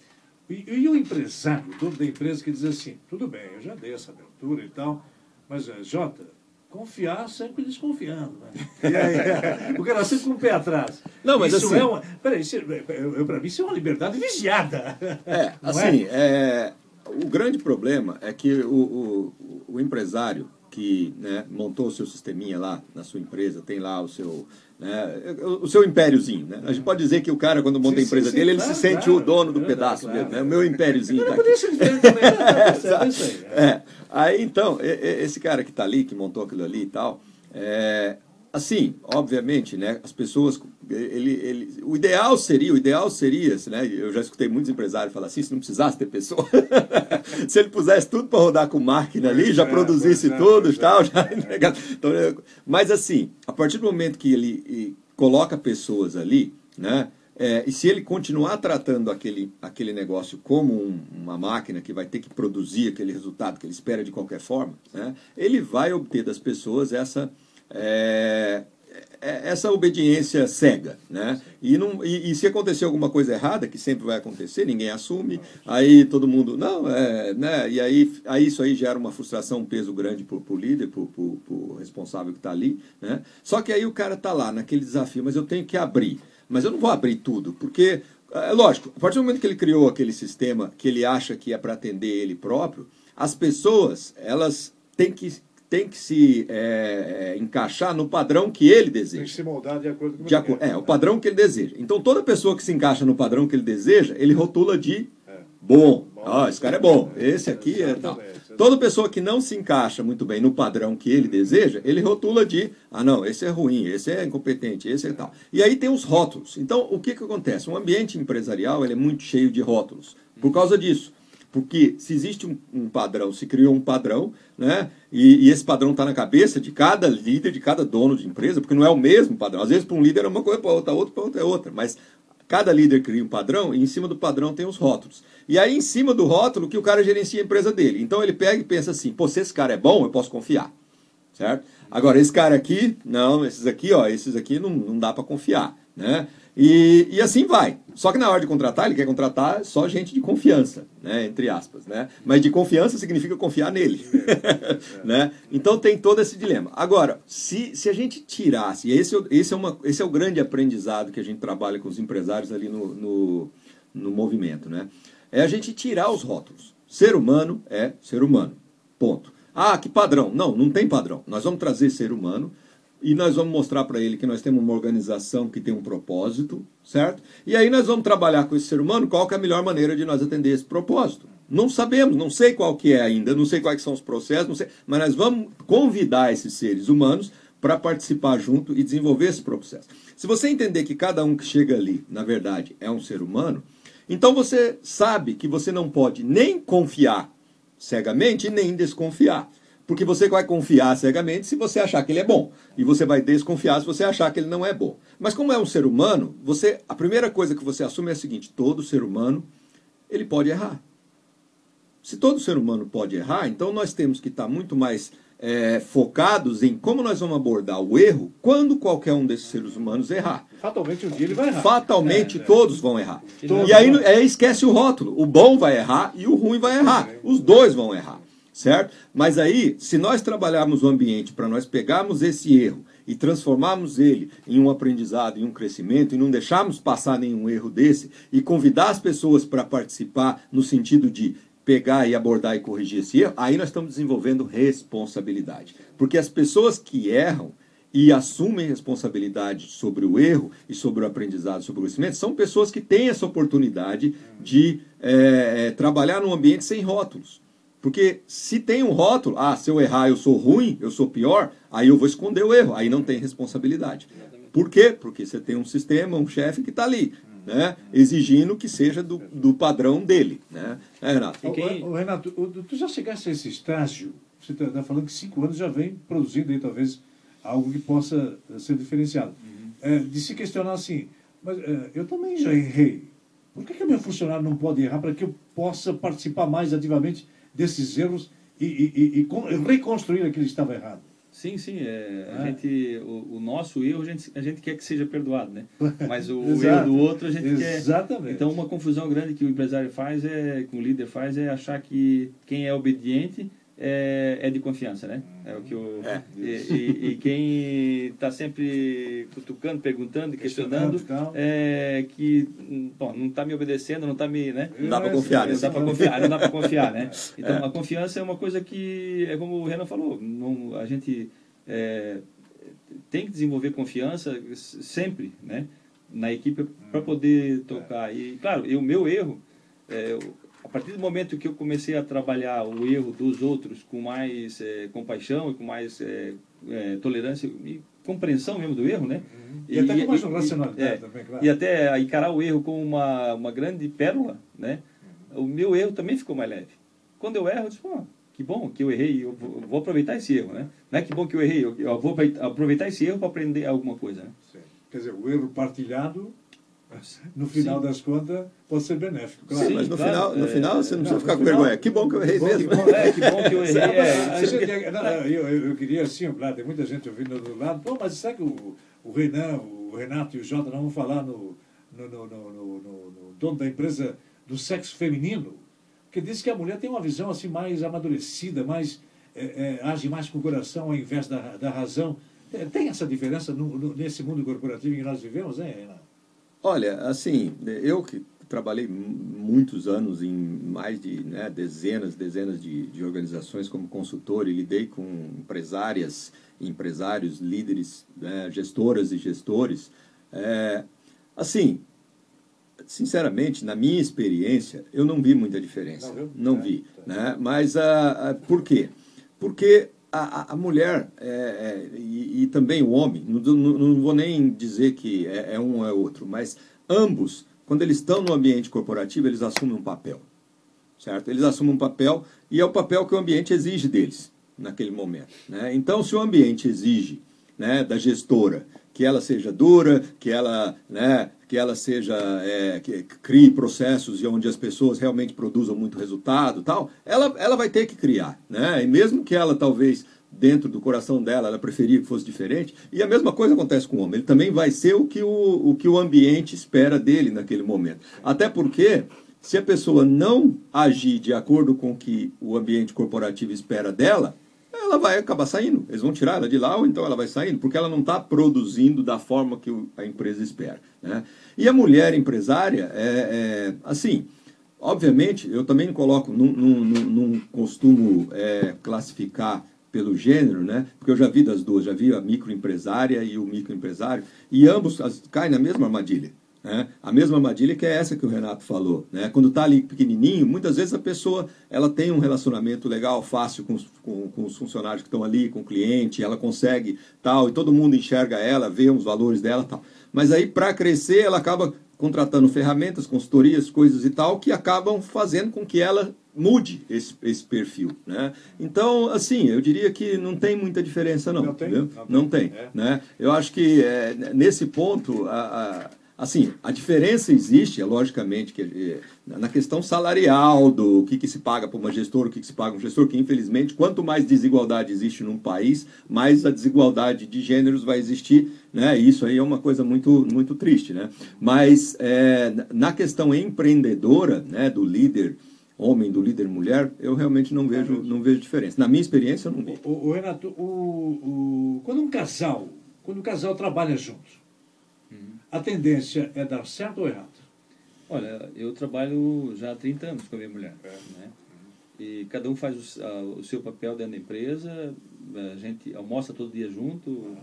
E, e o empresário, o dono da empresa, que diz assim: tudo bem, eu já dei essa abertura e tal, mas, eh, Jota, confiar sempre desconfiando. Né? E aí, o cara sempre com o pé atrás. Não, mas isso assim- é uma. Peraí, é- pra mim isso é uma liberdade viciada. É, Não assim, é, o grande problema é que o, o, o empresário que né, montou o seu sisteminha lá na sua empresa, tem lá o seu, né, o seu impériozinho. Né? A gente pode dizer que o cara, quando monta Sim, a empresa sim, sim, dele, ele claro, se sente claro. o dono do É, pedaço claro. mesmo. Né? O meu impériozinho está aqui. é aí. Então, esse cara que está ali, que montou aquilo ali e tal, é, assim, obviamente, né, as pessoas, ele, ele, o ideal seria, o ideal seria, né, eu já escutei muitos empresários falar assim, se não precisasse ter pessoa, se ele pusesse tudo para rodar com máquina ali, já é, produzisse é, tudo é. tal, já. Então, mas assim, a partir do momento que ele coloca pessoas ali, né, é, e se ele continuar tratando aquele, aquele negócio como um- uma máquina que vai ter que produzir aquele resultado que ele espera de qualquer forma, né, ele vai obter das pessoas essa, é, é, essa obediência cega, né? E, não, e, e, se acontecer alguma coisa errada, que sempre vai acontecer, ninguém assume, aí todo mundo, não, é, né? E aí, aí isso aí gera uma frustração, um peso grande para o líder, para o responsável que está ali, né? Só que aí o cara está lá naquele desafio, mas eu tenho que abrir. Mas eu não vou abrir tudo, porque, é lógico, a partir do momento que ele criou aquele sistema que ele acha que é para atender ele próprio, as pessoas, elas têm que tem que se é, é, encaixar no padrão que ele deseja. Tem que se moldar de acordo com É, o padrão que ele deseja. Então, toda pessoa que se encaixa no padrão que ele deseja, ele rotula de é. bom. Ah, esse cara é bom. Esse aqui é tal. Toda pessoa que não se encaixa muito bem no padrão que ele deseja, ele rotula de, ah não, esse é ruim, esse é incompetente, esse é tal. E aí tem os rótulos. Então, o que, que acontece? Um ambiente empresarial ele é muito cheio de rótulos. Por causa disso. Porque se existe um, um padrão, se criou um padrão, né? E, e esse padrão está na cabeça de cada líder, de cada dono de empresa, porque não é o mesmo padrão. Às vezes, para um líder é uma coisa, para outra, outra, para outra é outra. Mas cada líder cria um padrão e em cima do padrão tem os rótulos. E aí, em cima do rótulo, que o cara gerencia a empresa dele. Então ele pega e pensa assim: pô, se esse cara é bom, eu posso confiar. Certo? Agora, esse cara aqui, não, esses aqui, ó, esses aqui não, não dá para confiar. Né? E, e assim vai. Só que na hora de contratar, ele quer contratar só gente de confiança, né? entre aspas. Né? Mas de confiança significa confiar nele. né? Então tem todo esse dilema. Agora, se, se a gente tirasse, e esse, esse, é uma, esse é o grande aprendizado que a gente trabalha com os empresários ali no, no, no movimento, né? é a gente tirar os rótulos. Ser humano é ser humano. Ponto. Ah, que padrão? Não, não tem padrão. Nós vamos trazer ser humano e nós vamos mostrar para ele que nós temos uma organização que tem um propósito, certo? E aí nós vamos trabalhar com esse ser humano qual é a melhor maneira de nós atender esse propósito. Não sabemos, não sei qual que é ainda, não sei quais são os processos, não sei, mas nós vamos convidar esses seres humanos para participar junto e desenvolver esse processo. Se você entender que cada um que chega ali, na verdade, é um ser humano, então você sabe que você não pode nem confiar cegamente nem desconfiar. Porque você vai confiar cegamente se você achar que ele é bom. E você vai desconfiar se você achar que ele não é bom. Mas como é um ser humano, você a primeira coisa que você assume é a seguinte: todo ser humano ele pode errar. Se todo ser humano pode errar, então nós temos que estar muito mais é, focados em como nós vamos abordar o erro quando qualquer um desses seres humanos errar. Fatalmente um dia ele vai errar. Fatalmente é, é. todos vão errar. Todos e aí, aí esquece o rótulo. O bom vai errar e o ruim vai errar. Os dois vão errar certo? Mas aí, se nós trabalharmos o ambiente para nós pegarmos esse erro e transformarmos ele em um aprendizado, em um crescimento, e não deixarmos passar nenhum erro desse, e convidar as pessoas para participar no sentido de pegar e abordar e corrigir esse erro, aí nós estamos desenvolvendo responsabilidade. Porque as pessoas que erram e assumem responsabilidade sobre o erro e sobre o aprendizado, sobre o crescimento, são pessoas que têm essa oportunidade de é, trabalhar num ambiente sem rótulos. Porque se tem um rótulo, ah, se eu errar eu sou ruim, eu sou pior, aí eu vou esconder o erro, aí não tem responsabilidade. Por quê? Porque você tem um sistema, um chefe que está ali, né, exigindo que seja do, do padrão dele. Né? É, Renato? Quem... O, o, Renato, o, tu já chegasse a esse estágio, você está falando que cinco anos já vem produzindo aí talvez algo que possa ser diferenciado. Uhum. É, de se questionar assim, mas é, eu também já errei. Por que, que o meu funcionário não pode errar para que eu possa participar mais ativamente desses erros e, e, e, reconstruir aquilo que estava errado. Sim, sim. É, a é. gente, o, o, nosso erro a gente, a gente quer que seja perdoado, né? Mas o, o erro do outro a gente Exatamente. quer. Então, uma confusão grande que o empresário faz, é, que o líder faz, é achar que quem é obediente é, é de confiança, né? É o que o, é. E, e, e, quem está sempre cutucando, perguntando, questionando, é que bom, não está me obedecendo, não está me, né? Não dá para confiar, não dá para confiar, não dá para confiar, né? Então é. a confiança é uma coisa que é como o Renan falou, não, a gente é, tem que desenvolver confiança sempre, né? Na equipe para poder tocar. E claro, o meu erro é, a partir do momento que eu comecei a trabalhar o erro dos outros com mais é, compaixão e com mais é, é, tolerância e compreensão mesmo do erro, né? Uhum. E, e, até com mais racionalidade é, também, claro. E até encarar o erro como uma, uma grande pérola, né? Uhum. O meu erro também ficou mais leve. Quando eu erro, eu disse, pô, que bom que eu errei, eu vou, aproveitar esse erro, né? Não é que bom que eu errei, eu, eu vou aproveitar esse erro para aprender alguma coisa, né? Quer dizer, o erro partilhado no final das contas, pode ser benéfico. Claro. Sim, mas no, claro, final, no é, final você não, não, precisa ficar no com final- vergonha. Que bom que eu errei bom, mesmo. que bom. É, que bom que eu errei. É, gente- não, eu, eu, queria assim, claro, tem muita gente ouvindo do lado, pô, mas será que o, o Renan, o Renato e o Jota não vão falar no, no, no, no, no- no- no dono da empresa do sexo feminino? Porque diz que a mulher tem uma visão assim mais amadurecida, mais é, é, age mais com o coração ao invés da, da razão. É, Tem essa diferença no- no- nesse mundo corporativo em que nós vivemos, hein, Renan? Olha, assim, eu que trabalhei mu- muitos anos em mais de né, dezenas, dezenas de, de organizações como consultor e lidei com empresárias, empresários, líderes, né, gestoras e gestores. É, assim, sinceramente, na minha experiência, eu não vi muita diferença. Não? Não É, vi. tá. Né? Mas ah, ah, por quê? Porque a, a- mulher é, é, e, e também o homem, não, não- não vou nem dizer que é, é um ou é outro, mas ambos, quando eles estão no ambiente corporativo, eles assumem um papel. Certo? Eles assumem um papel e é o papel que o ambiente exige deles naquele momento. Né? Então, se o ambiente exige né, da gestora que ela seja dura, que ela, né, que ela seja é, que crie processos e onde as pessoas realmente produzam muito resultado, tal, ela, ela vai ter que criar, né? E mesmo que ela talvez dentro do coração dela ela preferia que fosse diferente, e a mesma coisa acontece com o homem. Ele também vai ser o que o, o que o ambiente espera dele naquele momento. Até porque se a pessoa não agir de acordo com o que o ambiente corporativo espera dela, ela vai acabar saindo. Eles vão tirar ela de lá ou então ela vai saindo, porque ela não está produzindo da forma que a empresa espera. Né? E a mulher empresária, é, é, assim, obviamente, eu também coloco, não, não, costumo é, classificar pelo gênero, né? porque eu já vi das duas, já vi a microempresária e o microempresário, e ambos caem na mesma armadilha. Né? A mesma armadilha que é essa que o Renato falou. Né? Quando está ali pequenininho, muitas vezes a pessoa ela tem um relacionamento legal, fácil com os, com, com os funcionários que estão ali, com o cliente, ela consegue tal, e todo mundo enxerga ela, vê os valores dela tal. Mas aí, para crescer, ela acaba contratando ferramentas, consultorias, coisas e tal, que acabam fazendo com que ela mude esse, esse perfil. Né? Então, assim, eu diria que não tem muita diferença, não. Não tem? Não Não tem. tem. É. né? Eu acho que é, nesse ponto, a, a- assim, a diferença existe, é logicamente, que, é, na questão salarial, do que, que se paga para uma gestora, o que, que se paga para um gestor, que infelizmente, quanto mais desigualdade existe num país, mais a desigualdade de gêneros vai existir, né? E isso aí é uma coisa muito, muito triste, né? Mas é, na questão empreendedora, né, do líder homem, do líder mulher, eu realmente não vejo, não vejo diferença. Na minha experiência, eu não vi. O, o- Renato, o, o- quando um casal, quando um casal trabalha junto, a tendência é dar certo ou errado? Olha, eu trabalho já há 30 anos com a minha mulher. É. Né? E cada um faz o, a- o seu papel dentro da empresa, a gente almoça todo dia junto,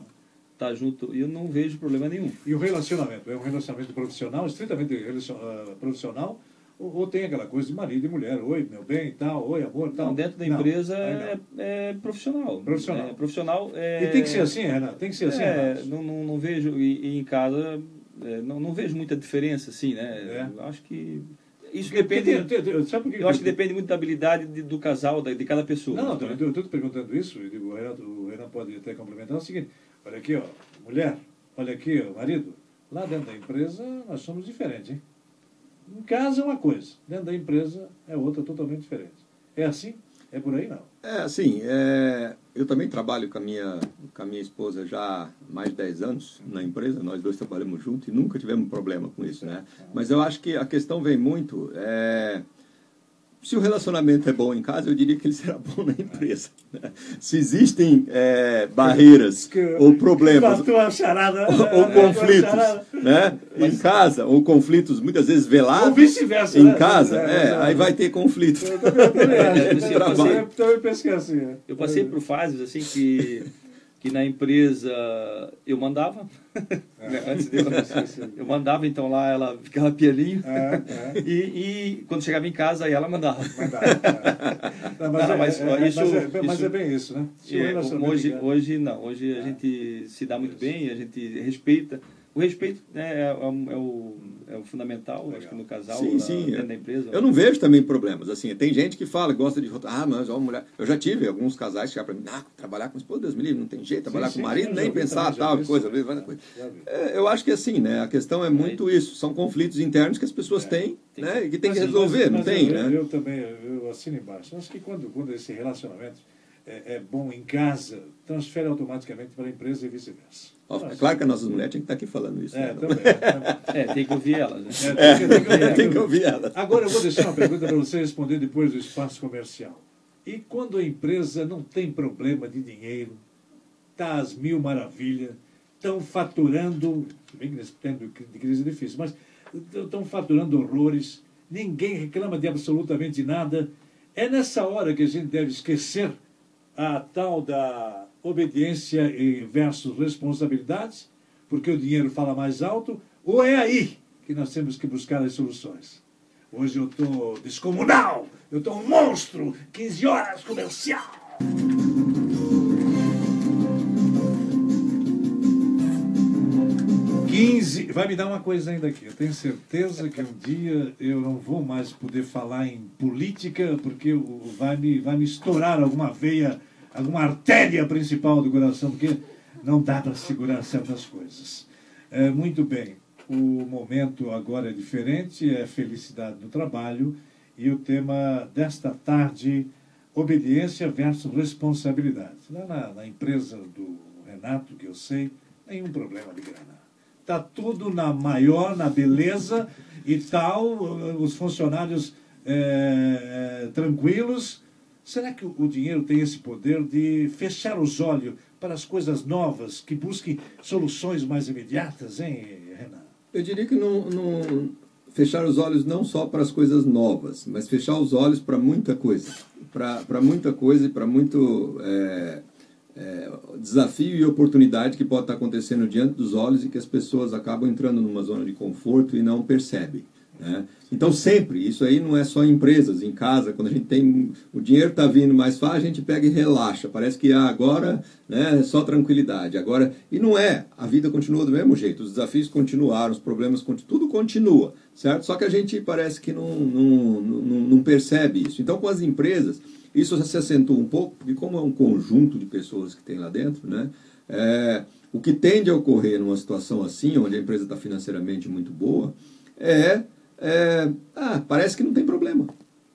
tá junto, e eu não vejo problema nenhum. E o relacionamento? É um relacionamento profissional, estritamente relacion- ah, profissional? Ou, ou tem aquela coisa de marido e mulher? Oi, meu bem e tal, oi, amor e tal? Então, dentro da Não, empresa é, não. é profissional. Profissional. É profissional é, E tem que ser assim, Renato? Tem que ser assim, É, Renato? não, não, não vejo, e, e em casa, é, não, não vejo muita diferença, assim, né? É. Eu acho que isso depende... tem- tem- sabe por que Eu acho que depende muito da habilidade de- do casal, da- de cada pessoa. Não, né? eu estou te perguntando isso, e digo, o Renato, o Renato pode até complementar, é o seguinte, olha aqui, ó, mulher, olha aqui, ó, marido, lá dentro da empresa nós somos diferentes, hein? Em casa é uma coisa, dentro da empresa é outra totalmente diferente. É assim? É por aí não. É, assim, é, eu também trabalho com a, minha, com a minha esposa já há mais de 10 anos na empresa, nós dois trabalhamos juntos e nunca tivemos problema com isso, né? Mas eu acho que a questão vem muito, é, se o relacionamento é bom em casa, eu diria que ele será bom na empresa. né? Se existem é, barreiras Que- ou problemas charada. ou, ou conflitos, né? Em casa, ou conflitos muitas vezes velados. Ou vice-versa, Em né? casa, É, é, é, aí vai ter conflito. Eu também, eu também. É, Eu assim, também- eu passei- é assim. é. Eu passei por fases assim que, que na empresa eu mandava. né, Antes de eu, eu mandava, então lá ela ficava pianinho. É, é. E, e quando chegava em casa, ela mandava. É. Não, mas, Não, é, mas, é, é, isso- mas, é, mas isso- é bem isso, né? Se o É, relacionamento hoje, é- hoje não, hoje a gente se dá muito bem, a gente respeita, O respeito né, é, é, é o, é o fundamental, acho que no casal, Sim, na- sim, dentro é. da empresa. Eu não vejo também problemas. Assim, tem gente que fala, gosta de. Ah, mas ó, mulher. Eu já tive alguns casais que chegaram pra mim, ah, trabalhar com esposa, Deus me livre, não tem jeito, trabalhar sim, com o marido, nem pensar, também, tal, coisa, coisa, coisa. É, eu acho que assim, né? A questão é muito isso. São conflitos internos que as pessoas têm, Tem né? E que tem que resolver, mas- não mas tem, eu, né? Eu também, eu assino embaixo. Acho que quando, quando esse relacionamento é, é bom em casa, transfere automaticamente para a empresa e vice-versa. É claro que as nossas mulheres tinham que estar aqui falando isso. É, né? É, tem que ouvir elas. Né? É, tem que- tem que- tem que ouvir ela. Agora eu vou deixar uma pergunta para você responder depois do espaço comercial. E quando a empresa não tem problema de dinheiro, está às mil maravilhas, estão faturando, bem que nesse tempo de crise é difícil, mas estão faturando horrores, ninguém reclama de absolutamente nada. É nessa hora que a gente deve esquecer a tal da obediência versus responsabilidades, porque o dinheiro fala mais alto, ou é aí que nós temos que buscar as soluções? Hoje eu estou descomunal, eu estou um monstro, 15 horas comercial. 15. Vai me dar uma coisa ainda aqui. Eu tenho certeza que um dia eu não vou mais poder falar em política, porque vai me, vai me estourar alguma veia, alguma artéria principal do coração, porque não dá para segurar certas coisas. É, muito bem. O momento agora é diferente, é felicidade no trabalho, e o tema desta tarde, obediência versus responsabilidade. Lá na, na empresa do Renato, que eu sei, nenhum problema de grana. Está tudo na maior, na beleza e tal, os funcionários eh, eh, tranquilos. Será que o dinheiro tem esse poder de fechar os olhos para as coisas novas, que busquem soluções mais imediatas, hein, Renan? Eu diria que não, não- fechar os olhos não só para as coisas novas, mas fechar os olhos para muita coisa. Para muita coisa e para muito é, é, desafio e oportunidade que pode estar acontecendo diante dos olhos e que as pessoas acabam entrando numa zona de conforto e não percebem. Né? Então, sempre, isso aí não é só em empresas, em casa, quando a gente tem. O dinheiro está vindo mais fácil, a gente pega e relaxa. Parece que ah, agora né, é só tranquilidade. Agora. E não é. A vida continua do mesmo jeito. Os desafios continuaram, os problemas continuam. Tudo continua, certo? Só que a gente parece que não, não, não, não percebe isso. Então, com as empresas, isso já se acentua um pouco, porque, como é um conjunto de pessoas que tem lá dentro, né? É, o que tende a ocorrer numa situação assim, onde a empresa está financeiramente muito boa, é é, ah, parece que não tem problema.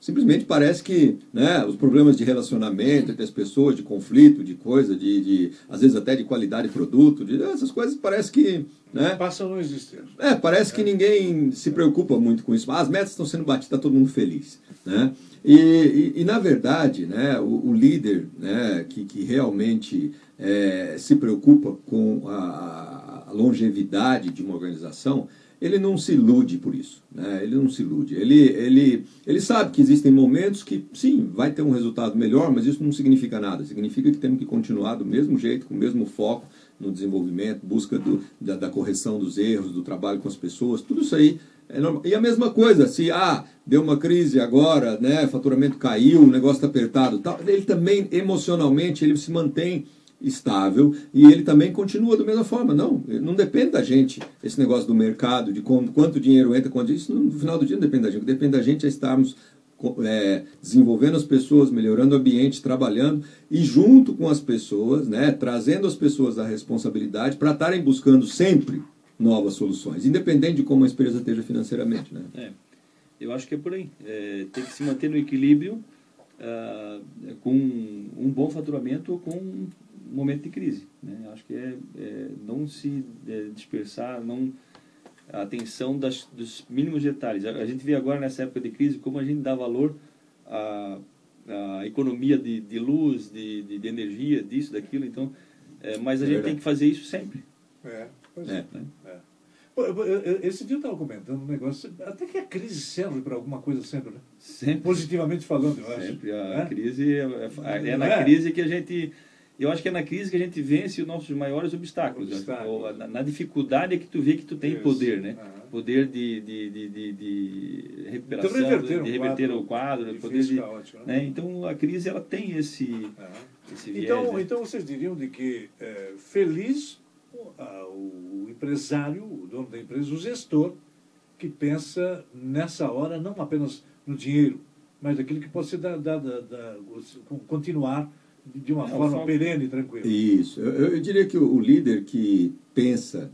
Simplesmente parece que né, os problemas de relacionamento entre as pessoas, de conflito, de coisa, de, de às vezes até de qualidade de produto, de, essas coisas parece que. Né, Passa a não existir. é, parece que ninguém se preocupa muito com isso. As metas estão sendo batidas, está todo mundo feliz. Né? E, e, e, na verdade, né, o, o líder né, que, que realmente é, se preocupa com a, a longevidade de uma organização, ele não se ilude por isso. Né? Ele não se ilude. Ele, ele, ele sabe que existem momentos que, sim, vai ter um resultado melhor, mas isso não significa nada. Significa que temos que continuar do mesmo jeito, com o mesmo foco no desenvolvimento, busca do, da, da correção dos erros, do trabalho com as pessoas, tudo isso aí é normal. E a mesma coisa, se ah, deu uma crise agora, né, faturamento caiu, o negócio está apertado, tal, ele também emocionalmente ele se mantém estável e ele também continua da mesma forma. Não, não depende da gente esse negócio do mercado, de como, quanto dinheiro entra, quanto isso no final do dia não depende da gente. O que depende da gente é estarmos é, desenvolvendo as pessoas, melhorando o ambiente, trabalhando e junto com as pessoas, né, trazendo as pessoas a responsabilidade para estarem buscando sempre novas soluções, independente de como a empresa esteja financeiramente. Né? É, eu acho que é por aí. É, tem que se manter no equilíbrio ah, com um bom faturamento com momento de crise. Né? Acho que é, é não se é, dispersar, não a atenção das, dos mínimos detalhes. A, a, gente vê agora nessa época de crise como a gente dá valor à, à economia de, de luz, de, de, de, energia, disso, daquilo. Então, é, mas a É gente tem que fazer isso sempre. É, pois É. é. é. Eu- eu- Esse dia eu estava comentando um negócio, até que a crise serve para alguma coisa sempre, né? Sempre. Positivamente falando, eu acho. Sempre. A É? crise é, é, é na é? crise que a gente. Eu acho que é na crise que a gente vence os nossos maiores obstáculos. Obstáculos. Ou Na, na dificuldade é que tu vê que tu tem Isso. poder, né? Aham. Poder de, de, de, de, de recuperação, Então, reverter de reverter o quadro, difícil, poder de, caótico, né? né? Então a crise ela tem esse, Aham. esse viés. Então, né? então vocês diriam de que é, feliz o empresário, o dono da empresa, o gestor, que pensa nessa hora não apenas no dinheiro, mas daquilo que pode ser da, da, da, da continuar de uma é, forma perene e tranquila. Isso. Eu, eu, diria que o líder que pensa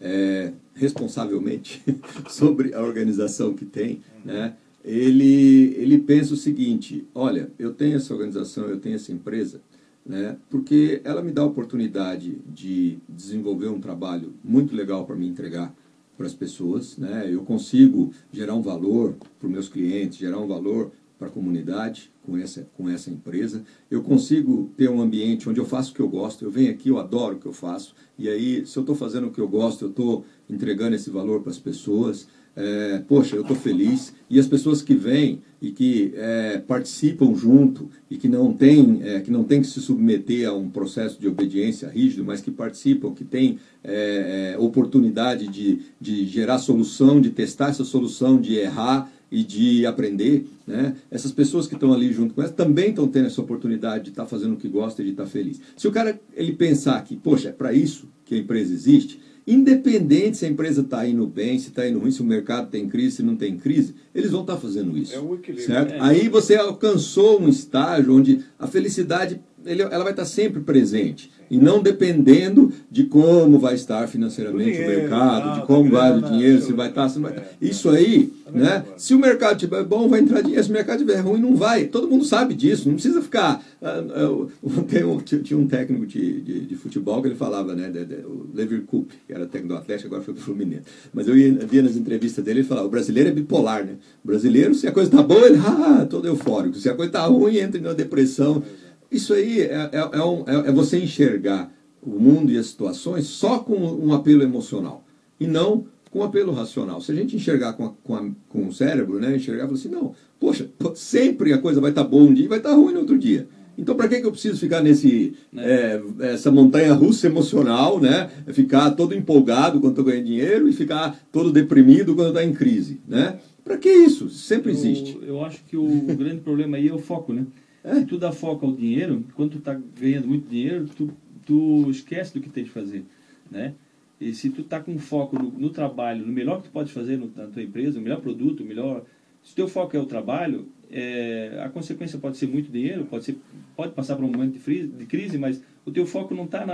é, responsavelmente sobre a organização que tem, uhum. né, ele, ele pensa o seguinte: olha, eu tenho essa organização, eu tenho essa empresa, né, porque ela me dá a oportunidade de desenvolver um trabalho muito legal para me entregar para as pessoas, né, eu consigo gerar um valor para os meus clientes, gerar um valor para a comunidade com essa, com essa empresa. Eu consigo ter um ambiente onde eu faço o que eu gosto, eu venho aqui, eu adoro o que eu faço, e aí, se eu estou fazendo o que eu gosto, eu estou entregando esse valor para as pessoas é, poxa, eu estou feliz. E as pessoas que vêm e que é, participam junto e que não têm é, que não tem que se submeter a um processo de obediência rígido, mas que participam, que têm é, é, oportunidade de, de gerar solução, de testar essa solução, de errar e de aprender, né? essas pessoas que estão ali junto com elas também estão tendo essa oportunidade de estar tá fazendo o que gosta e de estar tá feliz. Se o cara ele pensar que, poxa, é para isso que a empresa existe, Independente se a empresa está indo bem, se está indo ruim, se o mercado tem crise, se não tem crise, eles vão estar tá fazendo isso. É o equilíbrio. Certo? É. Aí você alcançou um estágio onde a felicidade ele, ela vai estar sempre presente e não dependendo de como vai estar financeiramente dinheiro, o mercado, de como vai o dinheiro, se vai estar, se não vai estar. É, Isso aí, é né? Se o mercado estiver bom, vai entrar dinheiro. Se o mercado estiver ruim, não vai. Todo mundo sabe disso. Não precisa ficar. Tem um, tinha um técnico de, de, de, futebol que ele falava, né? De, de, o Lever Coupe, que era técnico do Atlético, agora foi pro Fluminense. Mas eu ia, via nas entrevistas dele, ele falava: o brasileiro é bipolar, né? O brasileiro, se a coisa está boa, ele, ah, todo eufórico. Se a coisa está ruim, entra em uma depressão. Isso aí é, é, é, um, é, é você enxergar o mundo e as situações só com um apelo emocional e não com um apelo racional. Se a gente enxergar com, a, com, a, com o cérebro, né, enxergar e falar assim, não, poxa, sempre a coisa vai estar tá boa um dia e vai estar tá ruim no outro dia. Então, para que, que eu preciso ficar nesse é. É, essa montanha russa emocional, né? Ficar todo empolgado quando estou ganhando dinheiro e ficar todo deprimido quando está em crise, né? Para que isso? Sempre existe. Eu, eu acho que o grande problema aí é o foco, né? Se tu dá foco ao dinheiro, quando tu está ganhando muito dinheiro, tu, tu esquece do que tem de fazer, né? E se tu está com foco no, no, trabalho, no melhor que tu pode fazer no, na tua empresa, o melhor produto, o melhor... Se o teu foco é o trabalho, é, a consequência pode ser muito dinheiro, pode, ser, pode passar por um momento de, frise, de crise, mas o teu foco não está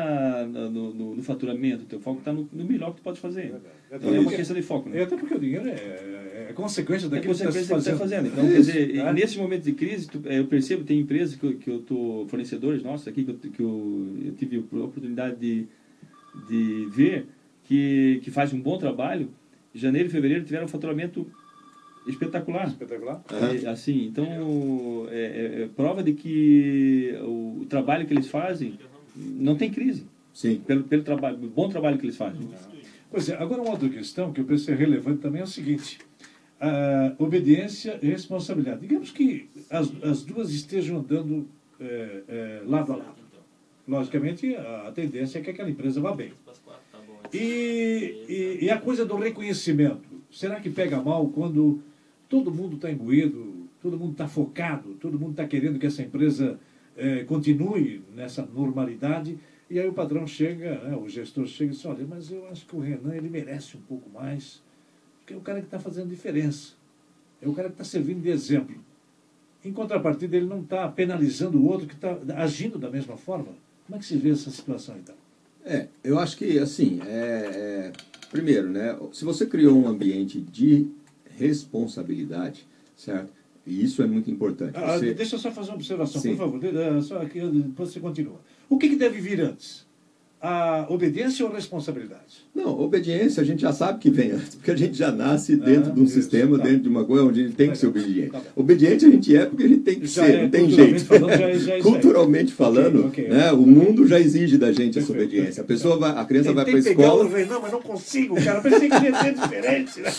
no, no, no, faturamento, o teu foco está no, no, melhor que tu pode fazer. É, então é uma questão de foco. Né? É, até porque o dinheiro é, é consequência daquilo é consequência que você está fazendo. Então, quer dizer, é. nesse momento de crise, tu, é, eu percebo, tem empresas que, que eu estou, fornecedores nossos aqui, que, eu, que eu, eu tive a oportunidade de, de ver, que, que fazem um bom trabalho, em janeiro e fevereiro tiveram um faturamento espetacular. Espetacular. É, assim, então é, é, é, prova de que o, o, trabalho que eles fazem não tem crise. Sim. Pelo, pelo trabalho, bom trabalho que eles fazem. Pois é, agora uma outra questão que eu penso ser relevante também é o seguinte: a obediência e responsabilidade. Digamos que as, as duas estejam andando é, é, lado a lado. Logicamente, a tendência é que aquela empresa vá bem. E, e, e a coisa do reconhecimento. Será que pega mal quando todo mundo está imbuído, todo mundo está focado, todo mundo está querendo que essa empresa é, continue nessa normalidade. E aí o patrão chega, né, o gestor chega e diz, olha, mas eu acho que o Renan ele merece um pouco mais, porque é o cara que está fazendo diferença. É o cara que está servindo de exemplo. Em contrapartida, ele não está penalizando o outro que está agindo da mesma forma. Como é que se vê essa situação, então? É, eu acho que, assim, é, é, primeiro, né, se você criou um ambiente de responsabilidade, certo? E isso é muito importante. Ah, você... Deixa eu só fazer uma observação, Sim. por favor. Só aqui, depois você continua. O que, que deve vir antes? A obediência ou responsabilidade? Não, obediência a gente já sabe que vem antes, porque a gente já nasce dentro ah, de um isso, sistema, tá. dentro de uma coisa onde a gente tem que ser obediente. Tá obediente a gente é porque a gente tem que já ser, é, não tem jeito. Falando, já, é, já é culturalmente falando, okay, okay, né, okay. o mundo já exige da gente essa obediência. A pessoa vai, a criança vai para a escola. não, mas não consigo, cara. Pensei que ia ser diferente. Né?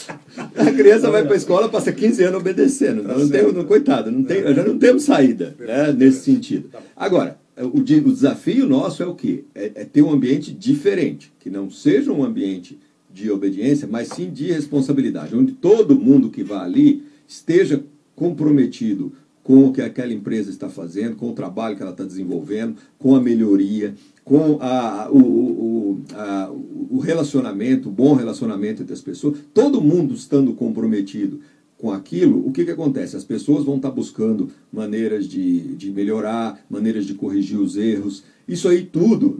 A criança vai para a escola, passa 15 anos obedecendo. Tá não tem, não, coitado, não tem, já não temos saída né, nesse sentido. Tá Agora, o, desafio nosso é o quê? É, é, ter um ambiente diferente, que não seja um ambiente de obediência, mas sim de responsabilidade, onde todo mundo que vá ali esteja comprometido com o que aquela empresa está fazendo, com o trabalho que ela está desenvolvendo, com a melhoria, com a, o, o, a, o relacionamento, o bom relacionamento entre as pessoas, todo mundo estando comprometido com aquilo, o que, que acontece? As pessoas vão estar buscando maneiras de, de melhorar, maneiras de corrigir os erros. Isso aí tudo,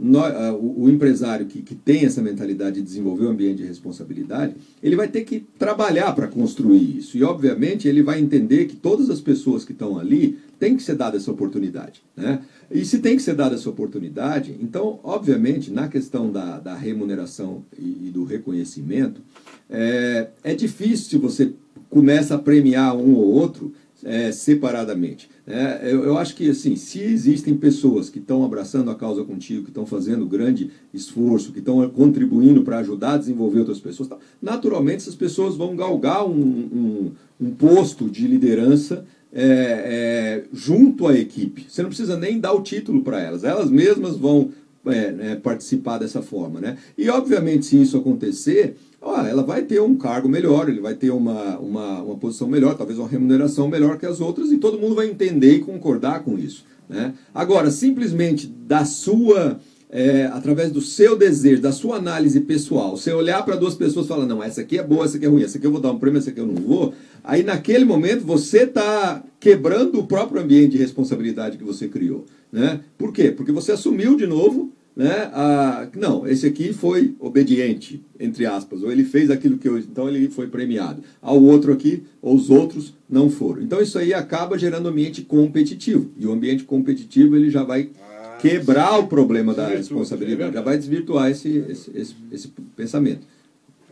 o, o empresário que, que tem essa mentalidade de desenvolver um ambiente de responsabilidade, ele vai ter que trabalhar para construir isso. E, obviamente, ele vai entender que todas as pessoas que estão ali têm que ser dada essa oportunidade. Né? E se tem que ser dada essa oportunidade, então, obviamente, na questão da, da remuneração e, e do reconhecimento, é, é difícil você começa a premiar um ou outro é, separadamente. É, eu, eu, acho que assim, se existem pessoas que estão abraçando a causa contigo, que estão fazendo grande esforço, que estão contribuindo para ajudar a desenvolver outras pessoas, naturalmente essas pessoas vão galgar um, um, um posto de liderança é, é, junto à equipe. Você não precisa nem dar o título para elas, elas mesmas vão é, né, participar dessa forma. Né? E, obviamente, se isso acontecer, ó, ela vai ter um cargo melhor, ele vai ter uma, uma, uma posição melhor, talvez uma remuneração melhor que as outras, e todo mundo vai entender e concordar com isso. Né? Agora, simplesmente da sua. É, através do seu desejo, da sua análise pessoal, você olhar para duas pessoas e falar, não, essa aqui é boa, essa aqui é ruim, essa aqui eu vou dar um prêmio, essa aqui eu não vou, aí naquele momento você está quebrando o próprio ambiente de responsabilidade que você criou. Né? Por quê? Porque você assumiu de novo né? Ah, não, esse aqui foi obediente, entre aspas, ou ele fez aquilo que eu. Então ele foi premiado. Ao outro aqui, ou os outros não foram. Então isso aí acaba gerando um ambiente competitivo. E o ambiente competitivo ele já vai ah, quebrar sim. o problema da responsabilidade, é já vai desvirtuar esse, esse, esse, esse, pensamento.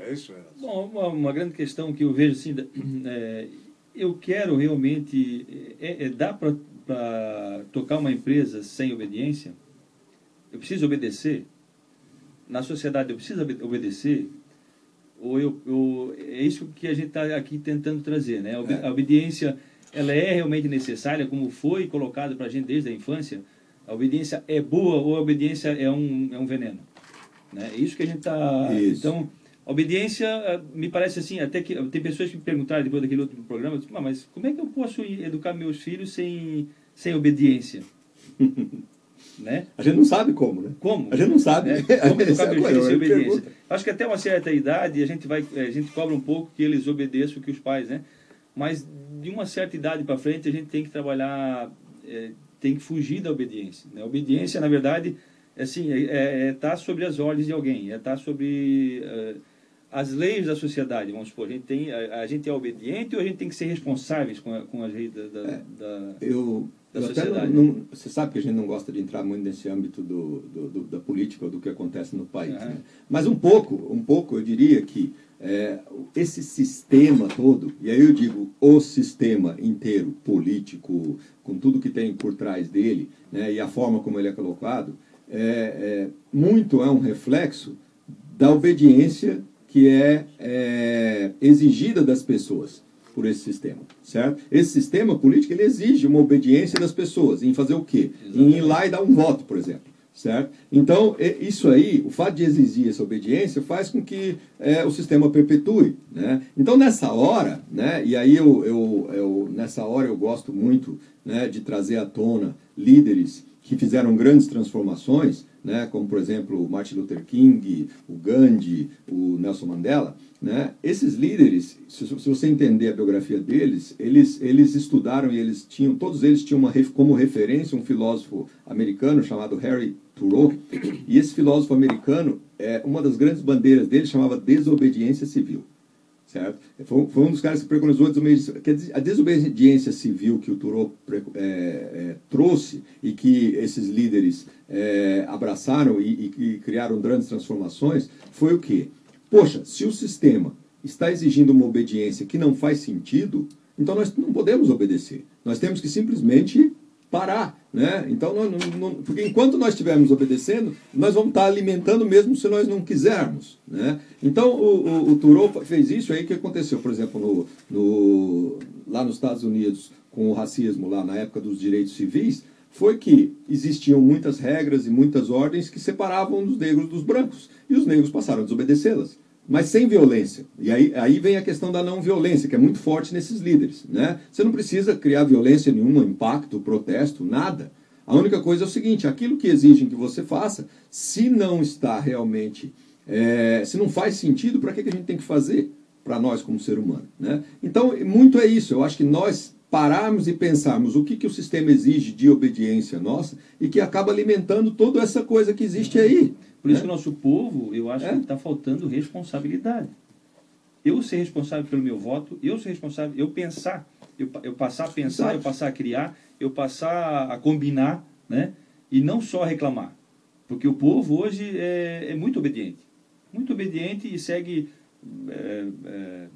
É isso, é. Bom, uma, uma, grande questão que eu vejo assim, é, eu quero realmente. É, é dá para tocar uma empresa sem obediência? Eu preciso obedecer? Na sociedade eu preciso obedecer? Ou eu, eu é isso que a gente está aqui tentando trazer, né? A obediência, ela é realmente necessária, como foi colocado para a gente desde a infância. A obediência é boa ou a obediência é um, é um veneno? Né? É isso que a gente está... Então, a obediência, ah, me parece assim, até que tem pessoas que me perguntaram depois daquele outro programa, mas como é que eu posso educar meus filhos sem, sem obediência? Né? A gente não sabe como, né? Como? A gente não sabe. Né? Como educar meus filhos sem obediência? Acho que até uma certa idade a gente, vai, a gente cobra um pouco que eles obedeçam que os pais, né? Mas de uma certa idade para frente a gente tem que trabalhar, é, tem que fugir da obediência. Né? A obediência, na verdade, é assim, é estar é, é tá sobre as ordens de alguém, é estar tá sobre é, as leis da sociedade, vamos supor. A gente, tem, a, a, gente é obediente ou a gente tem que ser responsáveis com, a, com as leis da, da, é, da... Eu da sociedade. Não, não, você sabe que a gente não gosta de entrar muito nesse âmbito do, do, do da política ou do que acontece no país. Uhum. Né? Mas um pouco, um pouco eu diria que é, esse sistema todo, e aí eu digo o sistema inteiro, político, com tudo que tem por trás dele, né, e a forma como ele é colocado, é, é, muito é um reflexo da obediência que é, é exigida das pessoas por esse sistema, certo? Esse sistema político ele exige uma obediência das pessoas em fazer o quê? Exatamente. Em ir lá e dar um voto, por exemplo, certo? Então isso aí, o fato de exigir essa obediência faz com que é, o sistema perpetue, né? Então nessa hora, né? E aí eu, eu, eu nessa hora eu gosto muito, né? De trazer à tona líderes que fizeram grandes transformações, né? Como por exemplo o Martin Luther King, o Gandhi, o Nelson Mandela né? Esses líderes, se, se, você entender a biografia deles, eles, eles estudaram e eles tinham, todos eles tinham uma, como referência um filósofo americano chamado Harry Thoreau. E esse filósofo americano, é, uma das grandes bandeiras dele chamava desobediência civil. Certo? Foi, foi um dos caras que preconizou a desobediência, a desobediência civil que o Thoreau é, é, trouxe e que esses líderes é, abraçaram e, e, e criaram grandes transformações foi o quê? Poxa, se o sistema está exigindo uma obediência que não faz sentido, então nós não podemos obedecer. Nós temos que simplesmente parar. Né? Então, não, não, porque enquanto nós estivermos obedecendo, nós vamos estar alimentando mesmo se nós não quisermos. Né? Então, o, o, o fez isso aí que aconteceu, por exemplo, no, no, lá nos Estados Unidos, com o racismo, lá na época dos direitos civis, foi que existiam muitas regras e muitas ordens que separavam os negros dos brancos. E os negros passaram a desobedecê-las. Mas sem violência. E aí, aí vem a questão da não violência, que é muito forte nesses líderes. Né? Você não precisa criar violência nenhuma, impacto, protesto, nada. A única coisa é o seguinte: aquilo que exigem que você faça, se não está realmente, é, se não faz sentido, para que, que a gente tem que fazer para nós como ser humano? Né? Então, muito é isso. Eu acho que nós pararmos e pensarmos o que, que o sistema exige de obediência nossa e que acaba alimentando toda essa coisa que existe aí. Por isso né? que o nosso povo, eu acho é? que está faltando responsabilidade. Eu ser responsável pelo meu voto, eu ser responsável, eu pensar, eu, eu passar a pensar, Exato. eu passar a criar, eu passar a combinar, né? E não só reclamar. Porque o povo hoje é, é muito obediente. Muito obediente e segue é, é,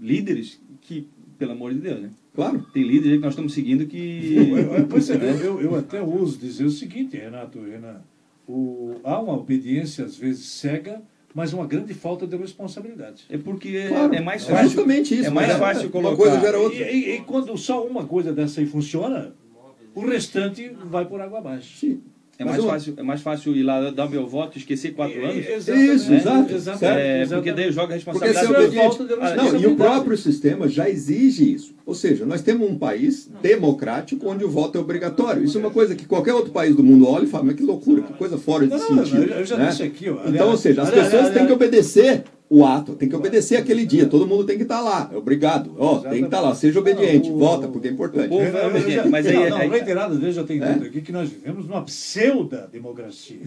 líderes que, pelo amor de Deus, né? Claro. Tem líderes que nós estamos seguindo que. Pois é, eu, eu até uso dizer o seguinte, Renato, Renan. O, há uma obediência, às vezes, cega, mas uma grande falta de responsabilidade. É porque claro, é mais fácil. É justamente isso. É mais fácil colocar. Uma coisa gera outra. E, e, e, quando só uma coisa dessa aí funciona, o restante vai por água abaixo. Sim. É mais, fácil, é mais fácil ir lá dar meu voto e esquecer quatro é, anos. Isso, né? exato. exato é, porque daí joga a responsabilidade. Porque é falta de não, e o próprio sistema já exige isso. Ou seja, nós temos um país democrático onde o voto é obrigatório. Isso é uma coisa que qualquer outro país do mundo olha e fala, mas que loucura, que coisa fora de não, sentido. Eu já né? disse aqui. Ó, então, ou seja, as pessoas têm que obedecer o ato, tem que obedecer aquele dia, todo mundo tem que estar tá lá, é obrigado, ó, oh, tem que estar tá lá, seja obediente, não, o, vota, porque é importante. O povo é obediente, mas aí... Não, não, reiteradas vezes eu tenho é? dito aqui que nós vivemos numa pseudo-democracia,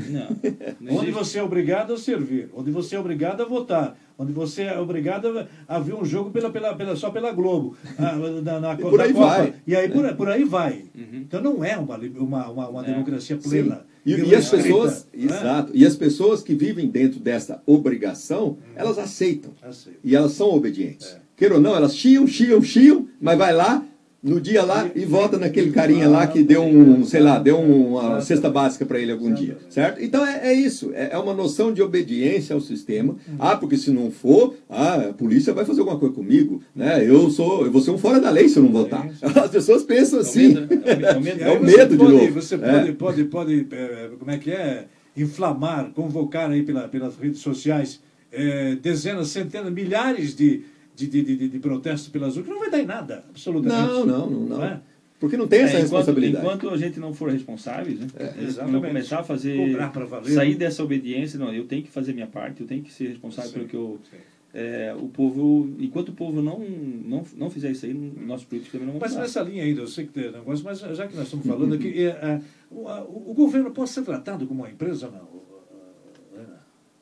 onde você é obrigado a servir, onde você é obrigado a votar, onde você é obrigado a ver um jogo pela, pela, pela, só pela Globo, na, na, por aí Copa, vai. e aí por, por aí vai. Uhum. Então não é uma, uma, uma, uma é. democracia plena. Sim. E, e as pessoas, né? exato, e as pessoas que vivem dentro dessa obrigação, hum. elas aceitam. Aceito. E elas são obedientes. É. Queira ou não, elas chiam, chiam, chiam, mas vai lá, no dia lá e volta naquele carinha lá que deu um, sei lá, deu uma cesta básica para ele algum dia, certo? Então é, é isso, é, é uma noção de obediência ao sistema. Ah, porque se não for, ah, a polícia vai fazer alguma coisa comigo, né? Eu sou, eu vou ser um fora da lei se eu não votar. As pessoas pensam assim. É o medo, é o medo de novo. Você pode, pode, pode, como é que é, inflamar, convocar aí pela, pelas redes sociais dezenas, centenas, milhares de de, de, de, de protesto pelas urnas, não vai dar em nada, absolutamente. Não, não, não. não. é? Porque não tem essa é, enquanto, responsabilidade. Enquanto a gente não for responsável, né? É, não começar a fazer. Sair dessa obediência, não, eu tenho que fazer minha parte, eu tenho que ser responsável sim, pelo que eu. É, o povo, enquanto o povo não, não, não fizer isso aí, nossos políticos também não vão Mas fazer. nessa linha ainda, eu sei que tem negócio, mas já que nós estamos falando aqui, é, é, o, o, governo pode ser tratado como uma empresa ou não?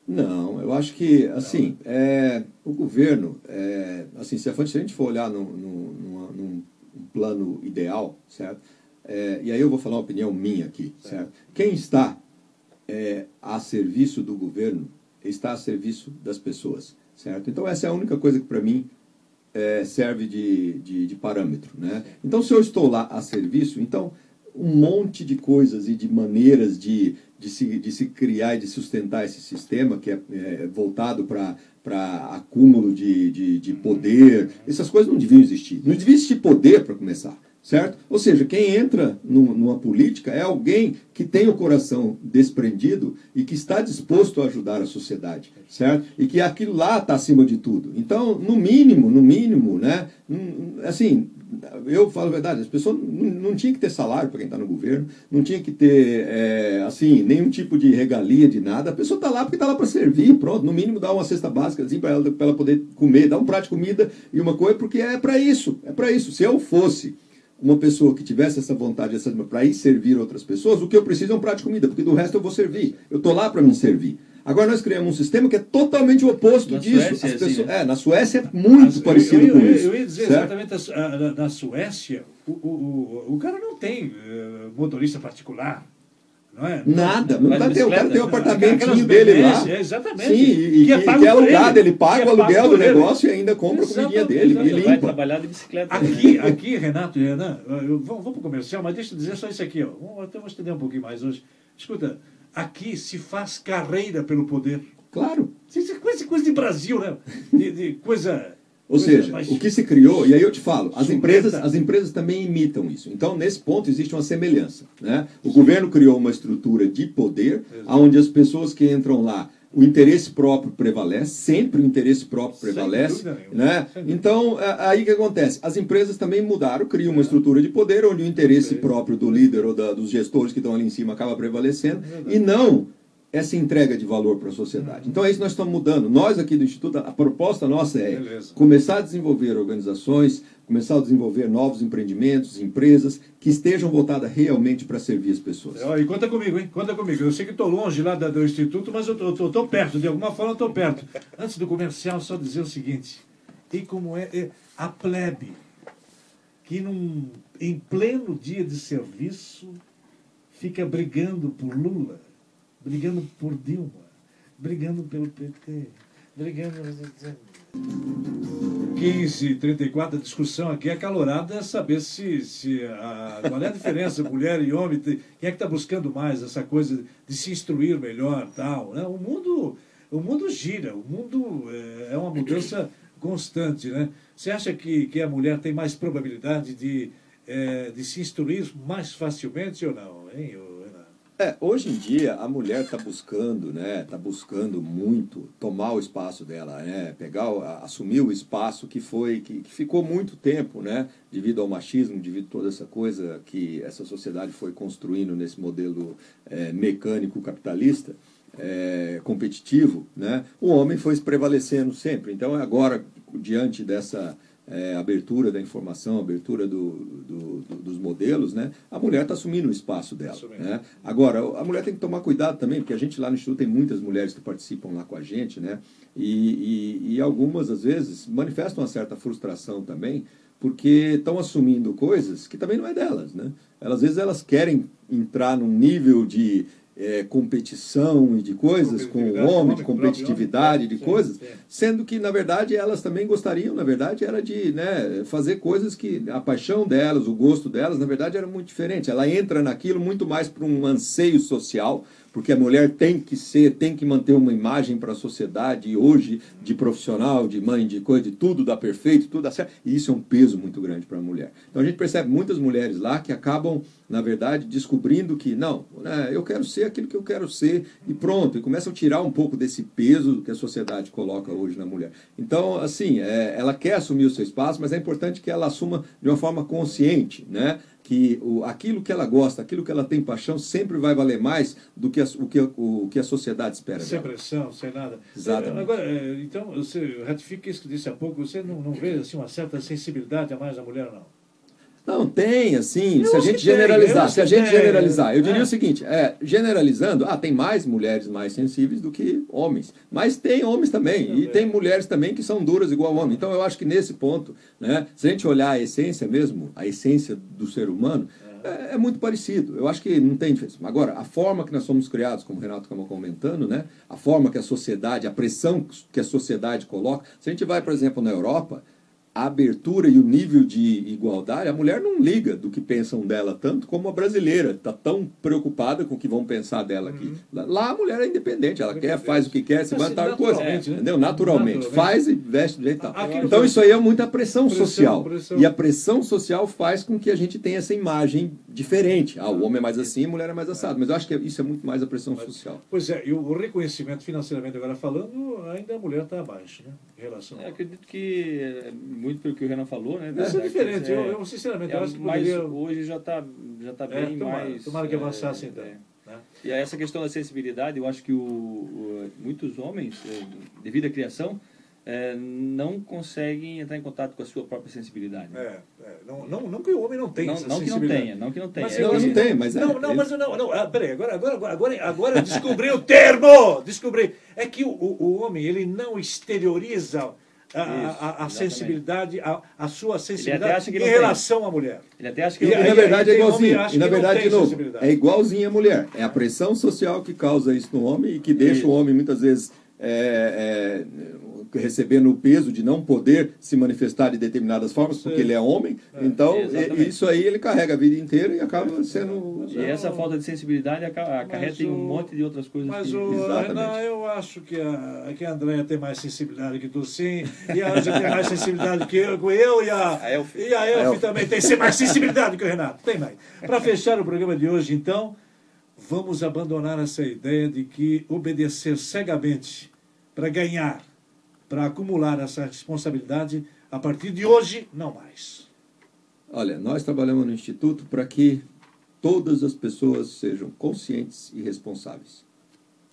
Não, eu acho que, assim, é, o governo, é, assim, se a gente for olhar num, num, plano ideal, certo? É, e aí eu vou falar uma opinião minha aqui, certo? Quem está é, a serviço do governo está a serviço das pessoas, certo? Então essa é a única coisa que para mim é, serve de, de, de, parâmetro, né? Então se eu estou lá a serviço, então um monte de coisas e de maneiras de de se, de se criar e de sustentar esse sistema que é, é voltado para para acúmulo de, de, de, poder, essas coisas não deviam existir. Não devia existir poder para começar, certo? Ou seja, quem entra numa política é alguém que tem o coração desprendido e que está disposto a ajudar a sociedade, certo? E que aquilo lá está acima de tudo. Então, no mínimo, no mínimo, né? Assim, eu falo a verdade, as pessoas não, não tinham que ter salário para quem está no governo, não tinha que ter, é, assim, nenhum tipo de regalia de nada. A pessoa está lá porque está lá para servir, pronto. No mínimo dá uma cesta básica assim, para ela, ela poder comer, dá um prato de comida e uma coisa, porque é para isso, é para isso. Se eu fosse uma pessoa que tivesse essa vontade para ir servir outras pessoas, o que eu preciso é um prato de comida, porque do resto eu vou servir. Eu estou lá para me servir. Agora nós criamos um sistema que é totalmente o oposto na disso. Suécia, pessoas, assim, né? é, na Suécia é muito parecido eu, eu, com eu, isso. Eu ia dizer certo? exatamente, na Suécia, o, o, o, o cara não tem uh, motorista particular. Não é? Nada. Não tá, tem, o cara tem um apartamentinho dele lá. É, exatamente. Sim, e que, é, que é alugado, ele, ele paga o aluguel do negócio e ainda compra a comidinha dele. Exatamente. E limpa. Vai trabalhar de bicicleta. Aqui, aqui Renato e Renan, vamos, vamos para o comercial, mas deixa eu dizer só isso aqui. Ó. Até vou estender um pouquinho mais hoje. Escuta, aqui se faz carreira pelo poder. Claro. Isso é coisa, coisa de Brasil, né? De, de coisa. Ou coisa seja, mais... o que se criou, e aí eu te falo, as empresas, as empresas também imitam isso. Então, nesse ponto, existe uma semelhança. Né? O governo criou uma estrutura de poder, Exato. onde as pessoas que entram lá o interesse próprio prevalece, sempre o interesse próprio prevalece. Né? Então, aí que acontece? As empresas também mudaram, criam uma estrutura de poder onde o interesse próprio do líder ou da, dos gestores que estão ali em cima acaba prevalecendo, é e não essa entrega de valor para a sociedade. Então é isso que nós estamos mudando. Nós aqui do Instituto, a proposta nossa é Beleza. começar a desenvolver organizações, começar a desenvolver novos empreendimentos, empresas que estejam voltadas realmente para servir as pessoas. E conta comigo, hein? Conta comigo. Eu sei que estou longe lá do Instituto, mas eu estou perto, de alguma forma estou perto. Antes do comercial, só dizer o seguinte: e como é, é a plebe que num, em pleno dia de serviço fica brigando por Lula brigando por Dilma, brigando pelo PT, brigando. 1534, a discussão aqui é acalorada é saber se, se a, qual é a diferença mulher e homem, quem é que está buscando mais essa coisa de se instruir melhor tal. Né? O, mundo, o mundo gira, o mundo é, é uma mudança constante. Né? Você acha que, que a mulher tem mais probabilidade de, é, de se instruir mais facilmente ou não? Hein? É, hoje em dia a mulher está buscando, né? Está buscando muito tomar o espaço dela, né? Pegar, assumir o espaço que foi, que, que, ficou muito tempo, né? Devido ao machismo, devido a toda essa coisa que essa sociedade foi construindo nesse modelo é, mecânico capitalista. É, competitivo, né? o homem foi prevalecendo sempre. Então, agora, diante dessa, é, abertura da informação, abertura do, do, do, dos modelos, né, a mulher está assumindo o espaço dela. Né? Agora, a mulher tem que tomar cuidado também, porque a gente lá no Instituto tem muitas mulheres que participam lá com a gente, né, e, e, e algumas, às vezes, manifestam uma certa frustração também, porque estão assumindo coisas que também não é delas. Né? Elas, às vezes elas querem entrar num nível de é, competição e de coisas com o homem, de competitividade de coisas, sendo que, na verdade, elas também gostariam, na verdade, era de né, fazer coisas que a paixão delas, o gosto delas, na verdade, era muito diferente. Ela entra naquilo muito mais para um anseio social, porque a mulher tem que ser, tem que manter uma imagem para a sociedade hoje de profissional, de mãe, de coisa, de tudo dá perfeito, tudo dá certo, e isso é um peso muito grande para a mulher. Então a gente percebe muitas mulheres lá que acabam, na verdade, descobrindo que não, né, eu quero ser aquilo que eu quero ser e pronto, e começam a tirar um pouco desse peso que a sociedade coloca hoje na mulher. Então, assim, é, ela quer assumir o seu espaço, mas é importante que ela assuma de uma forma consciente, né? Que o, aquilo que ela gosta, aquilo que ela tem paixão, sempre vai valer mais do que a, o, que, o, que a sociedade espera. Sem dela. pressão, sem nada. Exatamente. Agora, é, então, você ratifica isso que disse há pouco, você não, não vê assim, uma certa sensibilidade a mais da mulher, não? Não, tem, assim, eu se a gente generalizar, se a gente tem, generalizar, eu diria é. o seguinte, é, generalizando, ah, tem mais mulheres mais sensíveis do que homens, mas tem homens também, e tem mulheres também que são duras igual homem. Então eu acho que nesse ponto, né, se a gente olhar a essência mesmo, a essência do ser humano, é, é muito parecido. Eu acho que não tem diferença. Agora, a forma que nós somos criados, como o Renato estava comentando, né, a forma que a sociedade, a pressão que a sociedade coloca, se a gente vai, por exemplo, na Europa, a abertura e o nível de igualdade, a mulher não liga do que pensam dela tanto como a brasileira está tão preocupada com o que vão pensar dela aqui. Uhum. Lá a mulher é independente, ela quer, faz o que quer, se vai tal coisa. Né? Entendeu? Naturalmente. naturalmente. Faz e veste do jeito tal. Então isso aí é muita pressão, pressão social. Pressão. E a pressão social faz com que a gente tenha essa imagem diferente. Ah, o homem é mais assim, a mulher é mais assado. Mas eu acho que isso é muito mais a pressão Mas, social. Pois é, e o reconhecimento financeiramente agora falando, ainda a mulher está abaixo, né? Em relação. É, acredito que é muito pelo que o Renan falou, né? Isso é, é diferente. eu, eu, sinceramente é, acho que mas poderia... hoje já está já tá bem é, tomara, mais. Tomara que é, avançasse então. Né? E essa questão da sensibilidade, eu acho que o, o muitos homens, devido à criação, é, não conseguem entrar em contato com a sua própria sensibilidade. É, é, não, não, não que o homem não tenha não, essa não sensibilidade. Que não tenha, não que não tenha. Mas, não, não tem, mas é. Não, não, mas não, não. Ah, peraí, agora, agora, agora, agora eu descobri o termo! Descobri. É que o, o, o homem, ele não exterioriza a, a, a sensibilidade, a, a, sua sensibilidade em relação tem. à mulher. Ele até acha que e, não e, na verdade é igualzinho. E na verdade, de novo, é igualzinho a mulher. É a pressão social que causa isso no homem e que deixa Isso. o homem muitas vezes é, é, recebendo o peso de não poder se manifestar de determinadas formas, porque ele é homem. É, então, isso aí ele carrega a vida inteira e acaba sendo. E essa falta de sensibilidade acarreta em um monte de outras coisas. Mas, que... o, Renan, eu acho que a, que a Andréia tem mais sensibilidade que tu, sim. E a Anja tem mais sensibilidade que eu, eu e a, a Elf. E a Elf, também tem mais sensibilidade que o Renato. Tem mais. Para fechar o programa de hoje, então. vamos abandonar essa ideia de que obedecer cegamente para ganhar, para acumular essa responsabilidade, a partir de hoje, não mais. Olha, nós trabalhamos no Instituto para que todas as pessoas sejam conscientes e responsáveis.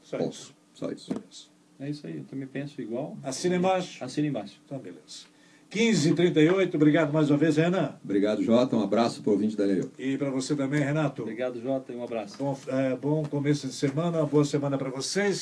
Só Ponto. isso. Só isso. Beleza. É isso aí, eu também penso igual. Assina embaixo. Assina embaixo. Então, beleza. 15h38, obrigado mais uma vez, Renan. Obrigado, Jota. Um abraço para o ouvinte da Nereu. E para você também, Renato. Obrigado, Jota, e um abraço. Bom, é, bom começo de semana, boa semana para vocês.